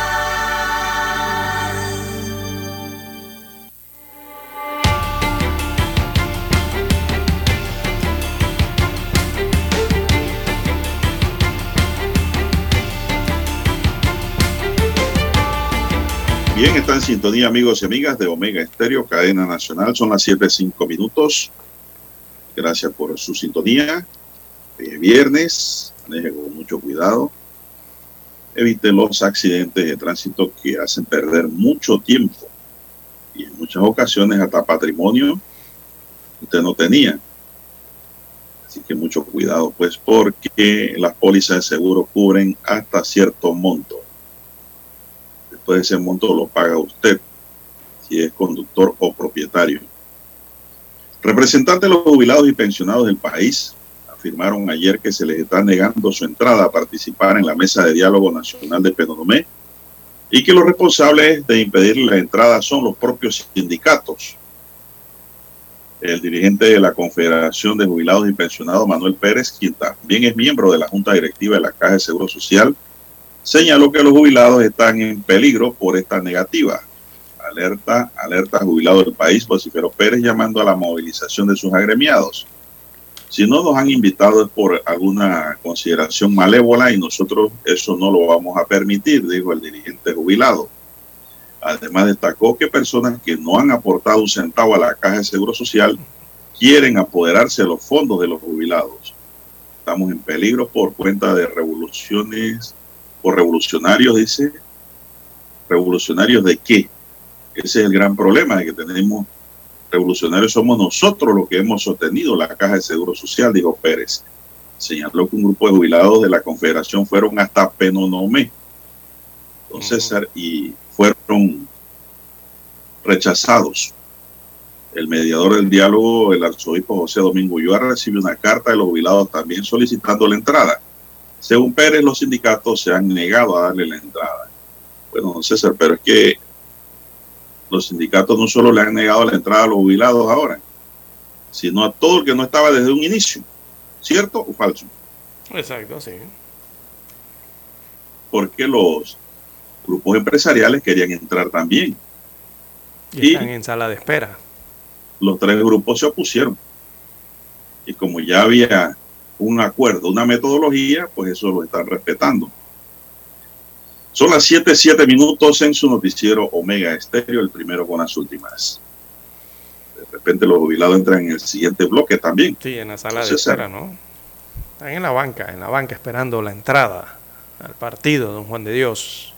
Bien, está en sintonía, amigos y amigas de Omega Estéreo, cadena nacional. Son las 7.05 minutos. Gracias por su sintonía. Eh, viernes, maneje con mucho cuidado. Evite los accidentes de tránsito que hacen perder mucho tiempo y en muchas ocasiones hasta patrimonio que usted no tenía. Así que mucho cuidado, pues, porque las pólizas de seguro cubren hasta cierto monto después de ese monto lo paga usted, si es conductor o propietario. Representantes de los jubilados y pensionados del país afirmaron ayer que se les está negando su entrada a participar en la mesa de diálogo nacional de Penonomé y que los responsables de impedir la entrada son los propios sindicatos. El dirigente de la Confederación de Jubilados y Pensionados, Manuel Pérez, quien también es miembro de la Junta Directiva de la Caja de Seguro Social, señaló que los jubilados están en peligro por esta negativa. Alerta, alerta jubilado del país, Vocifero Pérez, llamando a la movilización de sus agremiados. Si no nos han invitado es por alguna consideración malévola y nosotros eso no lo vamos a permitir, dijo el dirigente jubilado. Además destacó que personas que no han aportado un centavo a la Caja de Seguro Social quieren apoderarse de los fondos de los jubilados. Estamos en peligro por cuenta de revoluciones por revolucionarios, dice. ¿Revolucionarios de qué? Ese es el gran problema, de que tenemos revolucionarios somos nosotros los que hemos sostenido la caja de seguro social, dijo Pérez. Señaló que un grupo de jubilados de la Confederación fueron hasta Penonomé, don César, y fueron rechazados. El mediador del diálogo, el arzobispo José Domingo Ulloa, recibió una carta de los jubilados también solicitando la entrada. Según Pérez, los sindicatos se han negado a darle la entrada. Bueno, don César, pero es que los sindicatos no solo le han negado la entrada a los jubilados ahora, sino a todo el que no estaba desde un inicio. ¿Cierto o falso? Exacto, sí. Porque los grupos empresariales querían entrar también. Y, y están en sala de espera. Los tres grupos se opusieron. Y como ya había un acuerdo, una metodología, pues eso lo están respetando. Son las 7, 7 minutos en su noticiero Omega Estéreo, el primero con las últimas. De repente los jubilados entran en el siguiente bloque también. Sí, en la sala de espera, ¿no? Están en la banca, en la banca esperando la entrada al partido, don Juan de Dios.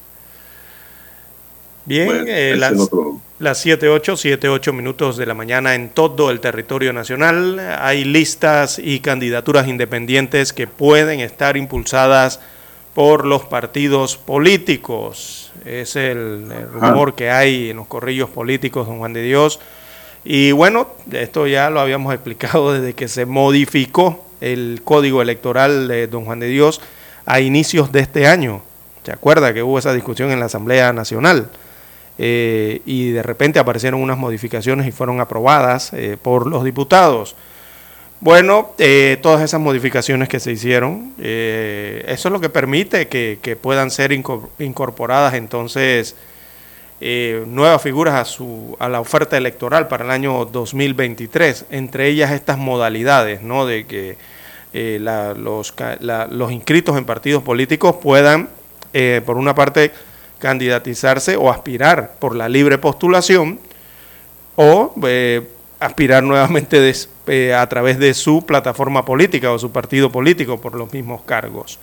Bien, bueno, eh, las, otro... las 7, 8, 7, 8 minutos de la mañana en todo el territorio nacional. Hay listas y candidaturas independientes que pueden estar impulsadas por los partidos políticos. Es el, el rumor que hay en los corrillos políticos, don Juan de Dios. Y bueno, esto ya lo habíamos [laughs] explicado desde que se modificó el código electoral de don Juan de Dios a inicios de este año. ¿Se acuerda que hubo esa discusión en la Asamblea Nacional? Eh, y de repente aparecieron unas modificaciones y fueron aprobadas eh, por los diputados. Bueno, eh, todas esas modificaciones que se hicieron, eso es lo que permite que, que puedan ser incorporadas entonces nuevas figuras a, su, a la oferta electoral para el año 2023, entre ellas estas modalidades, ¿no? De que los, los inscritos en partidos políticos puedan, por una parte, candidatizarse o aspirar por la libre postulación o aspirar nuevamente eh, a través de su plataforma política o su partido político por los mismos cargos.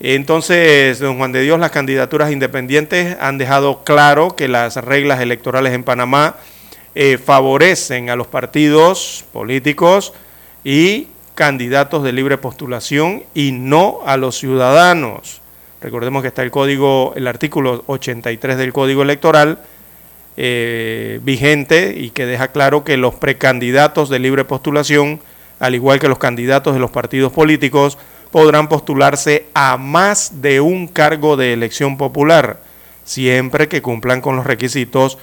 Entonces, don Juan de Dios, las candidaturas independientes han dejado claro que las reglas electorales en Panamá eh, favorecen a los partidos políticos y candidatos de libre postulación y no a los ciudadanos. Recordemos que está el código, el artículo 83 del Código Electoral eh, vigente y que deja claro que los precandidatos de libre postulación, al igual que los candidatos de los partidos políticos, podrán postularse a más de un cargo de elección popular, siempre que cumplan con los requisitos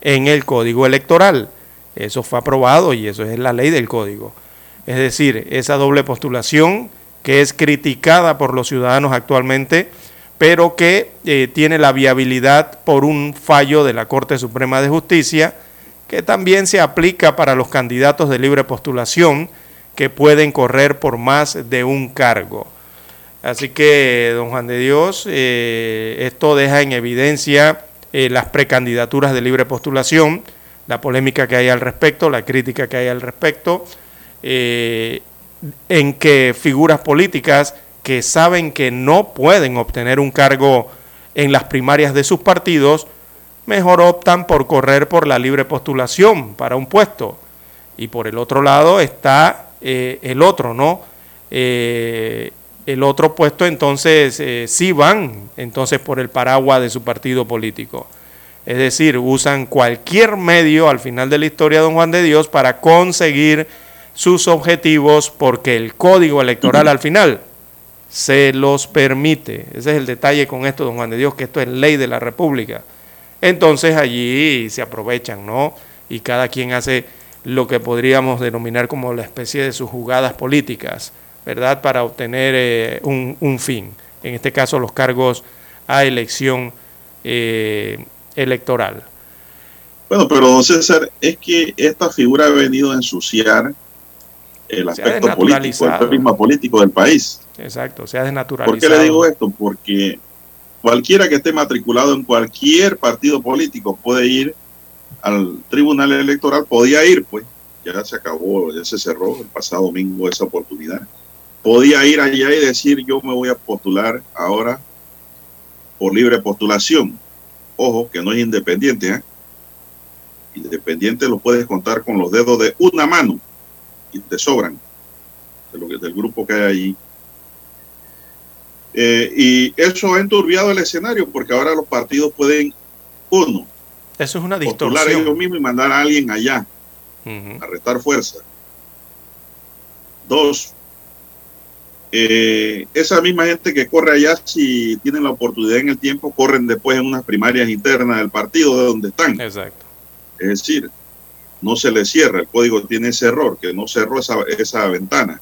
en el Código Electoral. Eso fue aprobado y eso es la ley del Código. Es decir, esa doble postulación que es criticada por los ciudadanos actualmente, pero que eh, tiene la viabilidad por un fallo de la Corte Suprema de Justicia, que también se aplica para los candidatos de libre postulación que pueden correr por más de un cargo. Así que, don Juan de Dios, eh, esto deja en evidencia eh, las precandidaturas de libre postulación, la polémica que hay al respecto, la crítica que hay al respecto, en que figuras políticas que saben que no pueden obtener un cargo en las primarias de sus partidos, mejor optan por correr por la libre postulación para un puesto. Y por el otro lado está eh, el otro, ¿no? Eh, el otro puesto entonces eh, sí van entonces por el paraguas de su partido político. Es decir, usan cualquier medio al final de la historia Don Juan de Dios para conseguir sus objetivos porque el código electoral al final se los permite. Ese es el detalle con esto, don Juan de Dios, que esto es ley de la República. Entonces allí se aprovechan, ¿no? Y cada quien hace lo que podríamos denominar como la especie de sus jugadas políticas, ¿verdad? Para obtener eh, un, fin. En este caso, los cargos a elección eh, electoral. Bueno, pero don César, es que esta figura ha venido a ensuciar el aspecto político, el prisma político del país. Exacto, se ha desnaturalizado. ¿Por qué le digo esto? Porque cualquiera que esté matriculado en cualquier partido político puede ir al tribunal electoral, podía ir, pues, ya se acabó, ya se cerró el pasado domingo esa oportunidad. Podía ir allá y decir, yo me voy a postular ahora por libre postulación. Ojo, que no es independiente, ¿eh? Independiente lo puedes contar con los dedos de una mano y te sobran de lo que, del grupo que hay allí. Eh, y eso ha enturbiado el escenario porque ahora los partidos pueden, uno, eso es una distorsión. ellos mismos y mandar a alguien allá a restar fuerza. Dos, eh, esa misma gente que corre allá, si tienen la oportunidad en el tiempo, corren después en unas primarias internas del partido de donde están. Exacto. Es decir, no se le cierra. El código tiene ese error, que no cerró esa, esa ventana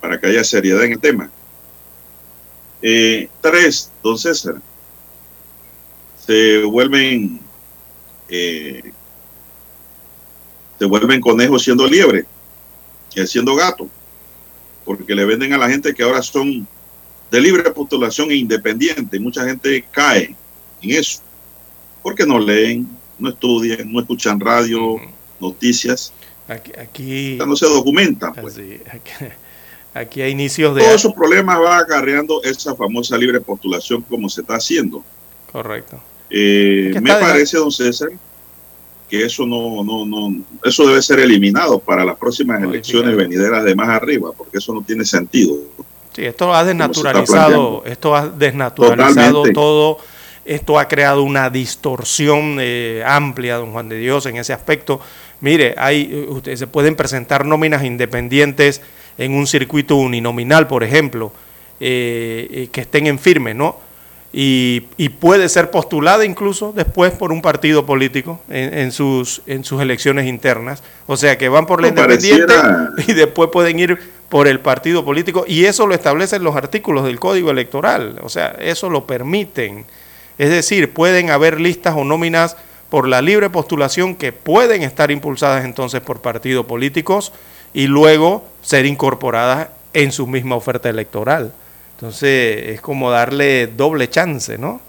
para que haya seriedad en el tema. Eh, tres, don César, se vuelven eh, se vuelven conejos siendo liebre, y siendo gato, porque le venden a la gente que ahora son de libre postulación e independiente. Mucha gente cae en eso, porque no leen, no estudian, no escuchan radio, noticias. Aquí, no se documentan. Pues. aquí, hay inicios de... Todos esos problemas va acarreando esa famosa libre postulación como se está haciendo. Correcto. Eh, me parece, don César, que eso no, no, no, eso debe ser eliminado para las próximas elecciones venideras de más arriba, porque eso no tiene sentido. Sí, esto ha desnaturalizado, esto ha desnaturalizado todo esto ha creado una distorsión eh, amplia, don Juan de Dios, en ese aspecto. Mire, hay, ustedes se pueden presentar nóminas independientes en un circuito uninominal, por ejemplo, eh, eh, que estén en firme, ¿no? Y, puede ser postulada incluso después por un partido político en, sus, en sus elecciones internas. O sea que van por la independiente y después pueden ir por el partido político y eso lo establecen los artículos del Código Electoral. O sea, eso lo permiten. Es decir, pueden haber listas o nóminas por la libre postulación que pueden estar impulsadas entonces por partidos políticos y luego ser incorporadas en su misma oferta electoral. Entonces es como darle doble chance, ¿no?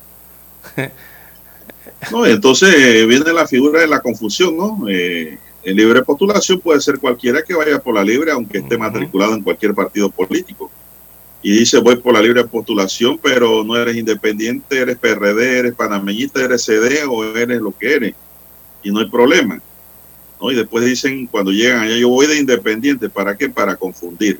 no, entonces viene la figura de la confusión, ¿no? Eh, en libre postulación puede ser cualquiera que vaya por la libre, aunque esté matriculado en cualquier partido político y dice voy por la libre postulación, pero no eres independiente, eres PRD, eres panameñista, eres CD o eres lo que eres. Y no hay problema. ¿no? Y después dicen cuando llegan allá, yo voy de independiente, ¿para qué? Para confundir.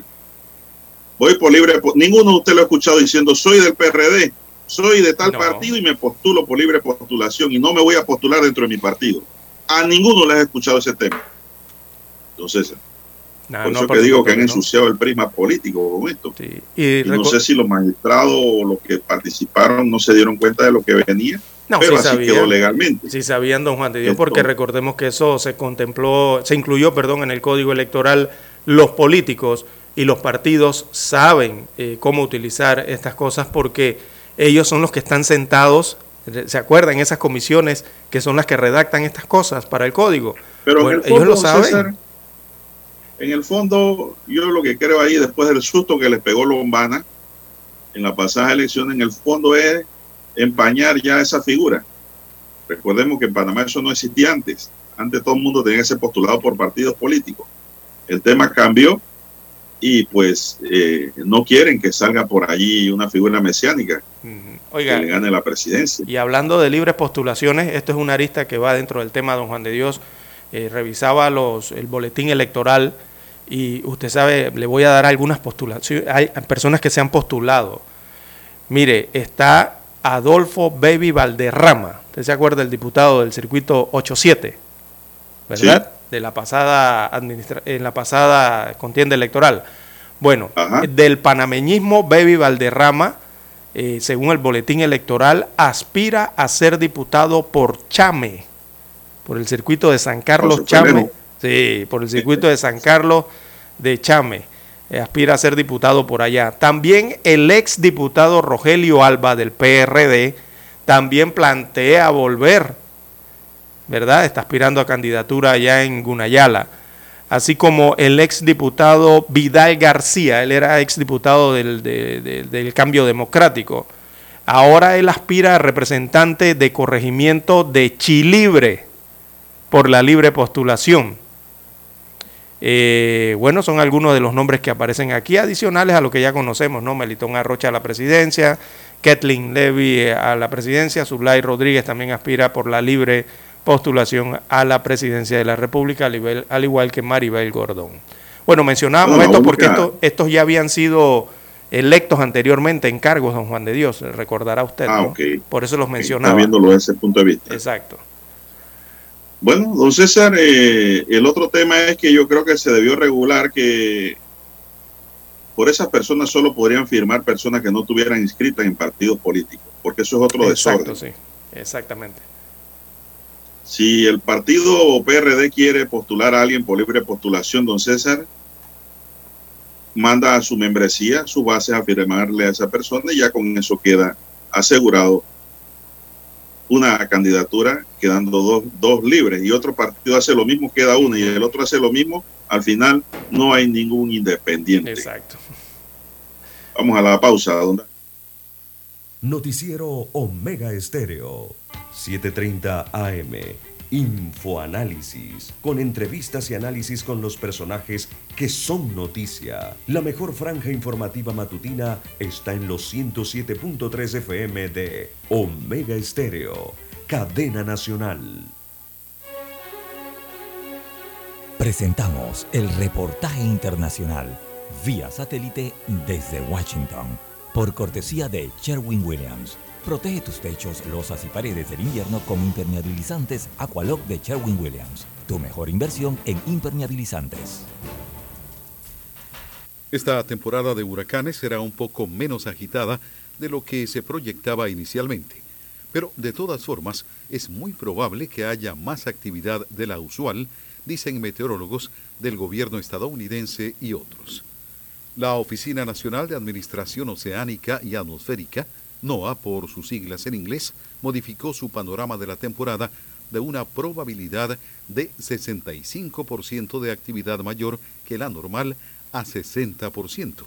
Voy por libre, ninguno de ustedes lo ha escuchado diciendo, soy del PRD, soy de tal partido y me postulo por libre postulación y no me voy a postular dentro de mi partido. A ninguno le has escuchado ese tema. Entonces, por eso que digo que han ensuciado el prisma político con esto. Y, no sé si los magistrados o los que participaron no se dieron cuenta de lo que venía. No, pero así quedó legalmente. Sí sabían, don Juan de Dios, porque recordemos que eso se contempló, se incluyó, perdón, en el Código Electoral. Los políticos y los partidos saben eh, cómo utilizar estas cosas porque ellos son los que están sentados, ¿se acuerdan? Esas comisiones que son las que redactan estas cosas para el código. Pero ellos lo saben. En el fondo, yo lo que creo ahí, después del susto que les pegó Lombana en la pasada elección, en el fondo es empañar ya esa figura. Recordemos que en Panamá eso no existía antes. Antes todo el mundo tenía que ser postulado por partidos políticos. El tema cambió y pues eh, no quieren que salga por allí una figura mesiánica que le gane la presidencia. Y hablando de libres postulaciones, esto es una arista que va dentro del tema, don Juan de Dios. Eh, revisaba los, el boletín electoral y usted sabe, le voy a dar algunas postulaciones. Hay personas que se han postulado. Mire, está Adolfo Baby Valderrama. ¿Usted se acuerda del diputado del circuito 87? ¿Verdad? de la pasada en la pasada contienda electoral. Bueno, del panameñismo, Baby Valderrama, eh, según el boletín electoral, aspira a ser diputado por Chame, por el circuito de San Carlos Chame. Sí, por el circuito de San Carlos de Chame. Eh, aspira a ser diputado por allá. También el ex diputado Rogelio Alba del PRD también plantea volver ¿verdad? Está aspirando a candidatura allá en Gunayala. Así como el ex diputado Vidal García, él era ex diputado del, del Cambio Democrático. Ahora él aspira a representante de corregimiento de Chilibre por la libre postulación. Eh, bueno, son algunos de los nombres que aparecen aquí, adicionales a lo que ya conocemos, ¿no? Melitón Arrocha a la presidencia, Kathleen Levy a la presidencia, Zulay Rodríguez también aspira por la libre postulación a la presidencia de la República, al, igual que Maribel Gordón. Bueno, mencionábamos esto porque estos ya habían sido electos anteriormente en cargos, don Juan de Dios, recordará usted. Ah, Por eso los mencionaba. viéndolo desde ese punto de vista. Exacto. Bueno, don César, eh, el otro tema es que yo creo que se debió regular que por esas personas solo podrían firmar personas que no tuvieran inscritas en partidos políticos, porque eso es otro Exacto, Sí, exactamente. Si el partido PRD quiere postular a alguien por libre postulación, don César, manda a su membresía, su base a firmarle a esa persona y ya con eso queda asegurado una candidatura quedando dos, dos libres y otro partido hace lo mismo, queda una y el otro hace lo mismo, al final no hay ningún independiente. Exacto. Vamos a la pausa. ¿dónde? Noticiero Omega Estéreo, 7:30 AM. Infoanálisis, con entrevistas y análisis con los personajes que son noticia. La mejor franja informativa matutina está en los 107.3 FM de Omega Estéreo, cadena nacional. Presentamos el reportaje internacional, vía satélite desde Washington por cortesía de Sherwin Williams. Protege tus techos, losas y paredes del invierno con impermeabilizantes Aqualock de Sherwin Williams. Tu mejor inversión en impermeabilizantes. Esta temporada de huracanes será un poco menos agitada de lo que se proyectaba inicialmente. Pero de todas formas, es muy probable que haya más actividad de la usual, dicen meteorólogos del gobierno estadounidense y otros. La Oficina Nacional de Administración Oceánica y Atmosférica, NOAA por sus siglas en inglés, modificó su panorama de la temporada de una probabilidad de 65% de actividad mayor que la normal a 60%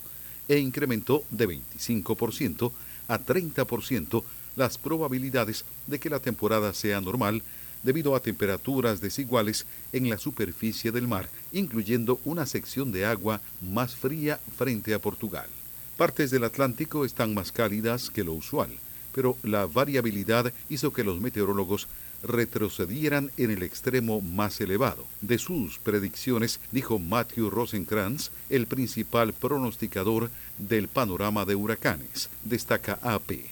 e incrementó de 25% a 30% las probabilidades de que la temporada sea normal debido a temperaturas desiguales en la superficie del mar, incluyendo una sección de agua más fría frente a Portugal. Partes del Atlántico están más cálidas que lo usual, pero la variabilidad hizo que los meteorólogos retrocedieran en el extremo más elevado. De sus predicciones, dijo Matthew Rosenkrantz, el principal pronosticador del panorama de huracanes, destaca AP.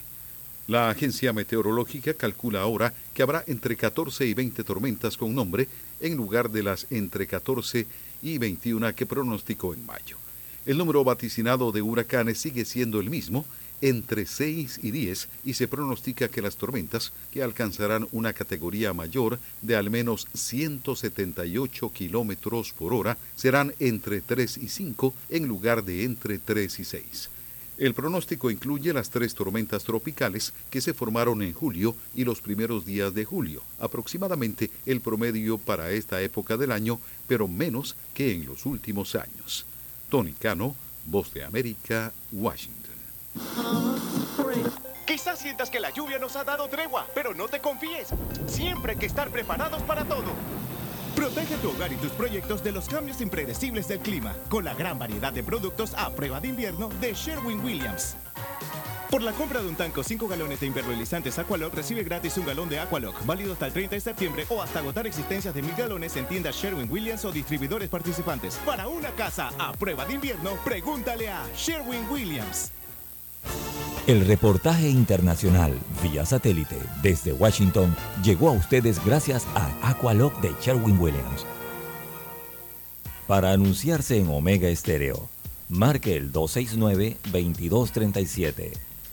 La agencia meteorológica calcula ahora que habrá entre 14 y 20 tormentas con nombre en lugar de las entre 14 y 21 que pronosticó en mayo. El número vaticinado de huracanes sigue siendo el mismo, entre 6 y 10, y se pronostica que las tormentas, que alcanzarán una categoría mayor de al menos 178 kilómetros por hora, serán entre 3 y 5 en lugar de entre 3 y 6. El pronóstico incluye las tres tormentas tropicales que se formaron en julio y los primeros días de julio, aproximadamente el promedio para esta época del año, pero menos que en los últimos años. Tony Cano, Voz de América, Washington. Quizás sientas que la lluvia nos ha dado tregua, pero no te confíes. Siempre hay que estar preparados para todo. Protege tu hogar y tus proyectos de los cambios impredecibles del clima con la gran variedad de productos a prueba de invierno de Sherwin Williams. Por la compra de un tanco 5 galones de impermeabilizantes Aqualock recibe gratis un galón de Aqualock, válido hasta el 30 de septiembre o hasta agotar existencias de mil galones en tiendas Sherwin Williams o distribuidores participantes. Para una casa a prueba de invierno, pregúntale a Sherwin Williams. El reportaje internacional vía satélite desde Washington llegó a ustedes gracias a Aqualock de Sherwin Williams. Para anunciarse en Omega Estéreo, marque el 269-2237.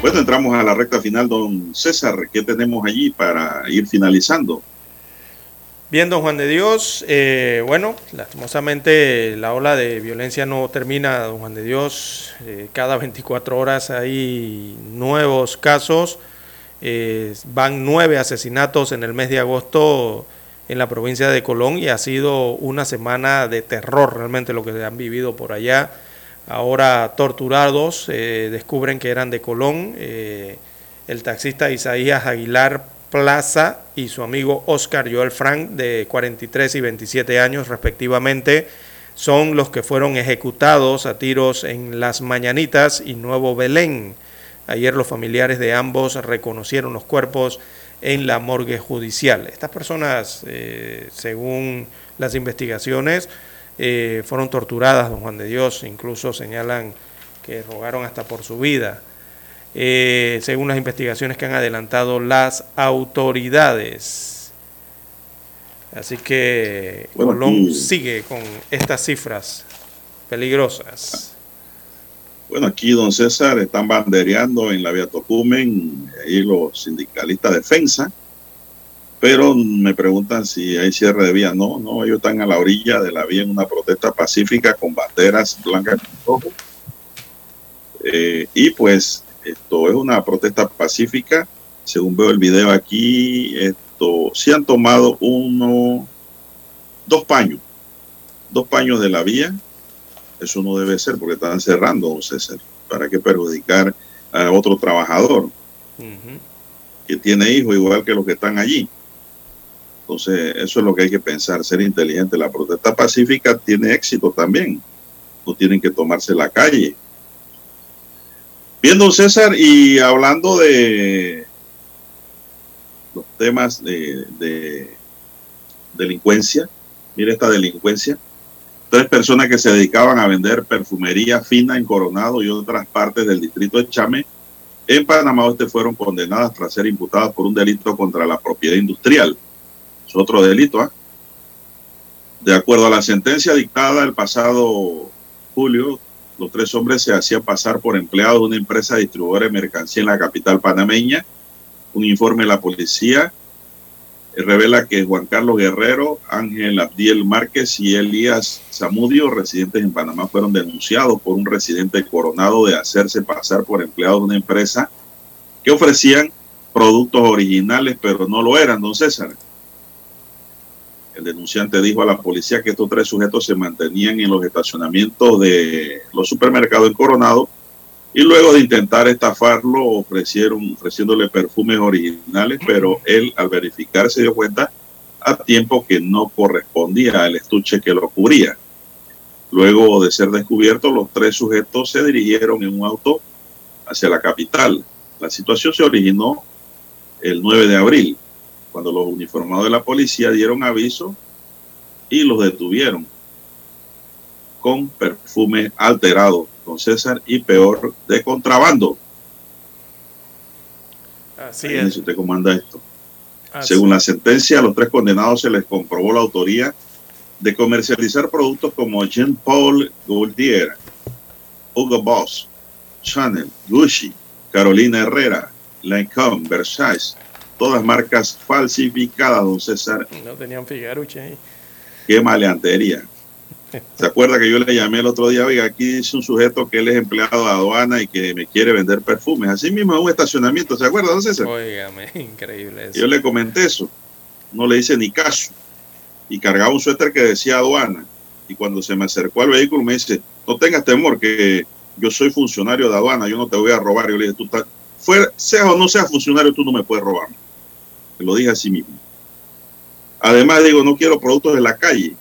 Bueno, entramos a la recta final, don César. ¿Qué tenemos allí para ir finalizando? Bien, don Juan de Dios, eh, bueno, lastimosamente la ola de violencia no termina, don Juan de Dios. Eh, cada 24 horas hay nuevos casos. Eh, van nueve asesinatos en el mes de agosto en la provincia de Colón y ha sido una semana de terror realmente lo que han vivido por allá. Ahora torturados, descubren que eran de Colón. el taxista Isaías Aguilar Plaza y su amigo Oscar Joel Frank, de 43 y 27 años respectivamente, son los que fueron ejecutados a tiros en Las Mañanitas y Nuevo Belén. Ayer los familiares de ambos reconocieron los cuerpos en la morgue judicial. Estas personas, eh, según las investigaciones, eh, fueron torturadas, don Juan de Dios, incluso señalan que rogaron hasta por su vida. Eh, según las investigaciones que han adelantado las autoridades. Así que Colón sigue con estas cifras peligrosas. Bueno, aquí, don César, están bandereando en la vía Tocumen, ahí los sindicalistas de defensa, pero me preguntan si hay cierre de vía. No, no, ellos están a la orilla de la vía en una protesta pacífica con banderas blancas y rojas. Eh, y pues esto es una protesta pacífica. Según veo el video aquí, esto se han tomado uno, dos paños, dos paños de la vía. Eso no debe ser porque están cerrando, don César. ¿Para qué perjudicar a otro trabajador que tiene hijos igual que los que están allí? Entonces, eso es lo que hay que pensar, ser inteligente. La protesta pacífica tiene éxito también. No tienen que tomarse la calle. Bien, don César, y hablando de los temas de, de delincuencia, mire esta delincuencia, tres personas que se dedicaban a vender perfumería fina en Coronado y otras partes del distrito de Chame, en Panamá Oeste fueron condenadas tras ser imputadas por un delito contra la propiedad industrial. Es otro delito, ¿ah? De acuerdo a la sentencia dictada el pasado julio, los tres hombres se hacían pasar por empleados de una empresa distribuidora de mercancía en la capital panameña. Un informe de la policía revela que Juan Carlos Guerrero, Ángel Abdiel Márquez y Elías Zamudio, residentes en Panamá, fueron denunciados por un residente coronado de hacerse pasar por empleados de una empresa que ofrecían productos originales, pero no lo eran, don César. El denunciante dijo a la policía que estos tres sujetos se mantenían en los estacionamientos de los supermercados en Coronado y luego de intentar estafarlo, ofrecieron, ofreciéndole perfumes originales, pero él al verificar se dio cuenta a tiempo que no correspondía al estuche que lo cubría. Luego de ser descubiertos, los tres sujetos se dirigieron en un auto hacia la capital. La situación se originó el 9 de abril, cuando los uniformados de la policía dieron aviso y los detuvieron con perfume alterado con César y peor de contrabando. Así es. usted comanda esto. Según la sentencia, a los tres condenados se les comprobó la autoría de comercializar productos como Jean Paul Gaultier, Hugo Boss, Chanel, Gucci, Carolina Herrera, Lancôme, Versace, todas marcas falsificadas, don César. No tenían Figueruche ahí. Qué maleantería. ¿Se acuerda que yo le llamé el otro día? Oiga, aquí dice un sujeto que él es empleado de aduana y que me quiere vender perfumes. Así mismo en un estacionamiento, ¿se acuerda, don César? Óigame, [laughs] increíble eso. Yo le comenté eso. No le hice ni caso. Y cargaba un suéter que decía aduana. Y cuando se me acercó al vehículo me dice, no tengas temor, que yo soy funcionario de aduana, yo no te voy a robar. Yo le dije, tú estás, sea o no seas funcionario, tú no me puedes robar. Se lo dije así mismo. Además, digo, no quiero productos de la calle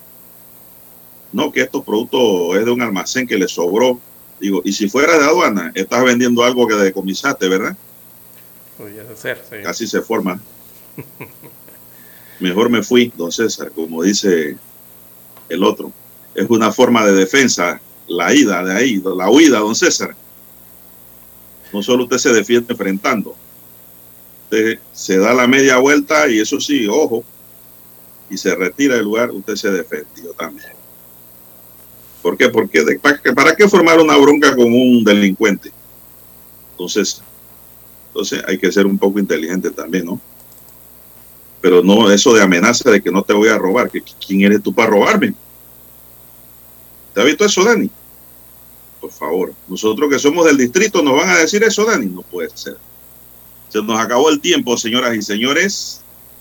no, que estos productos es de un almacén que le sobró. Digo, y si fuera de aduana, estás vendiendo algo que decomisaste, ¿verdad? Ser, sí. Casi se forma. [laughs] Mejor me fui, don César, como dice el otro. Es una forma de defensa, la ida de ahí, la huida, don César. No solo usted se defiende enfrentando, usted se da la media vuelta y eso sí, ojo, y se retira del lugar, usted se defendió también. ¿Por qué? Porque para, qué formar una bronca con un delincuente? Entonces, entonces hay que ser un poco inteligente también, ¿no? Pero no eso de amenaza de que no te voy a robar, que quién eres tú para robarme. ¿Te ha visto eso, Dani? Por favor, nosotros que somos del distrito nos van a decir eso, Dani. No puede ser. Se nos acabó el tiempo, señoras y señores.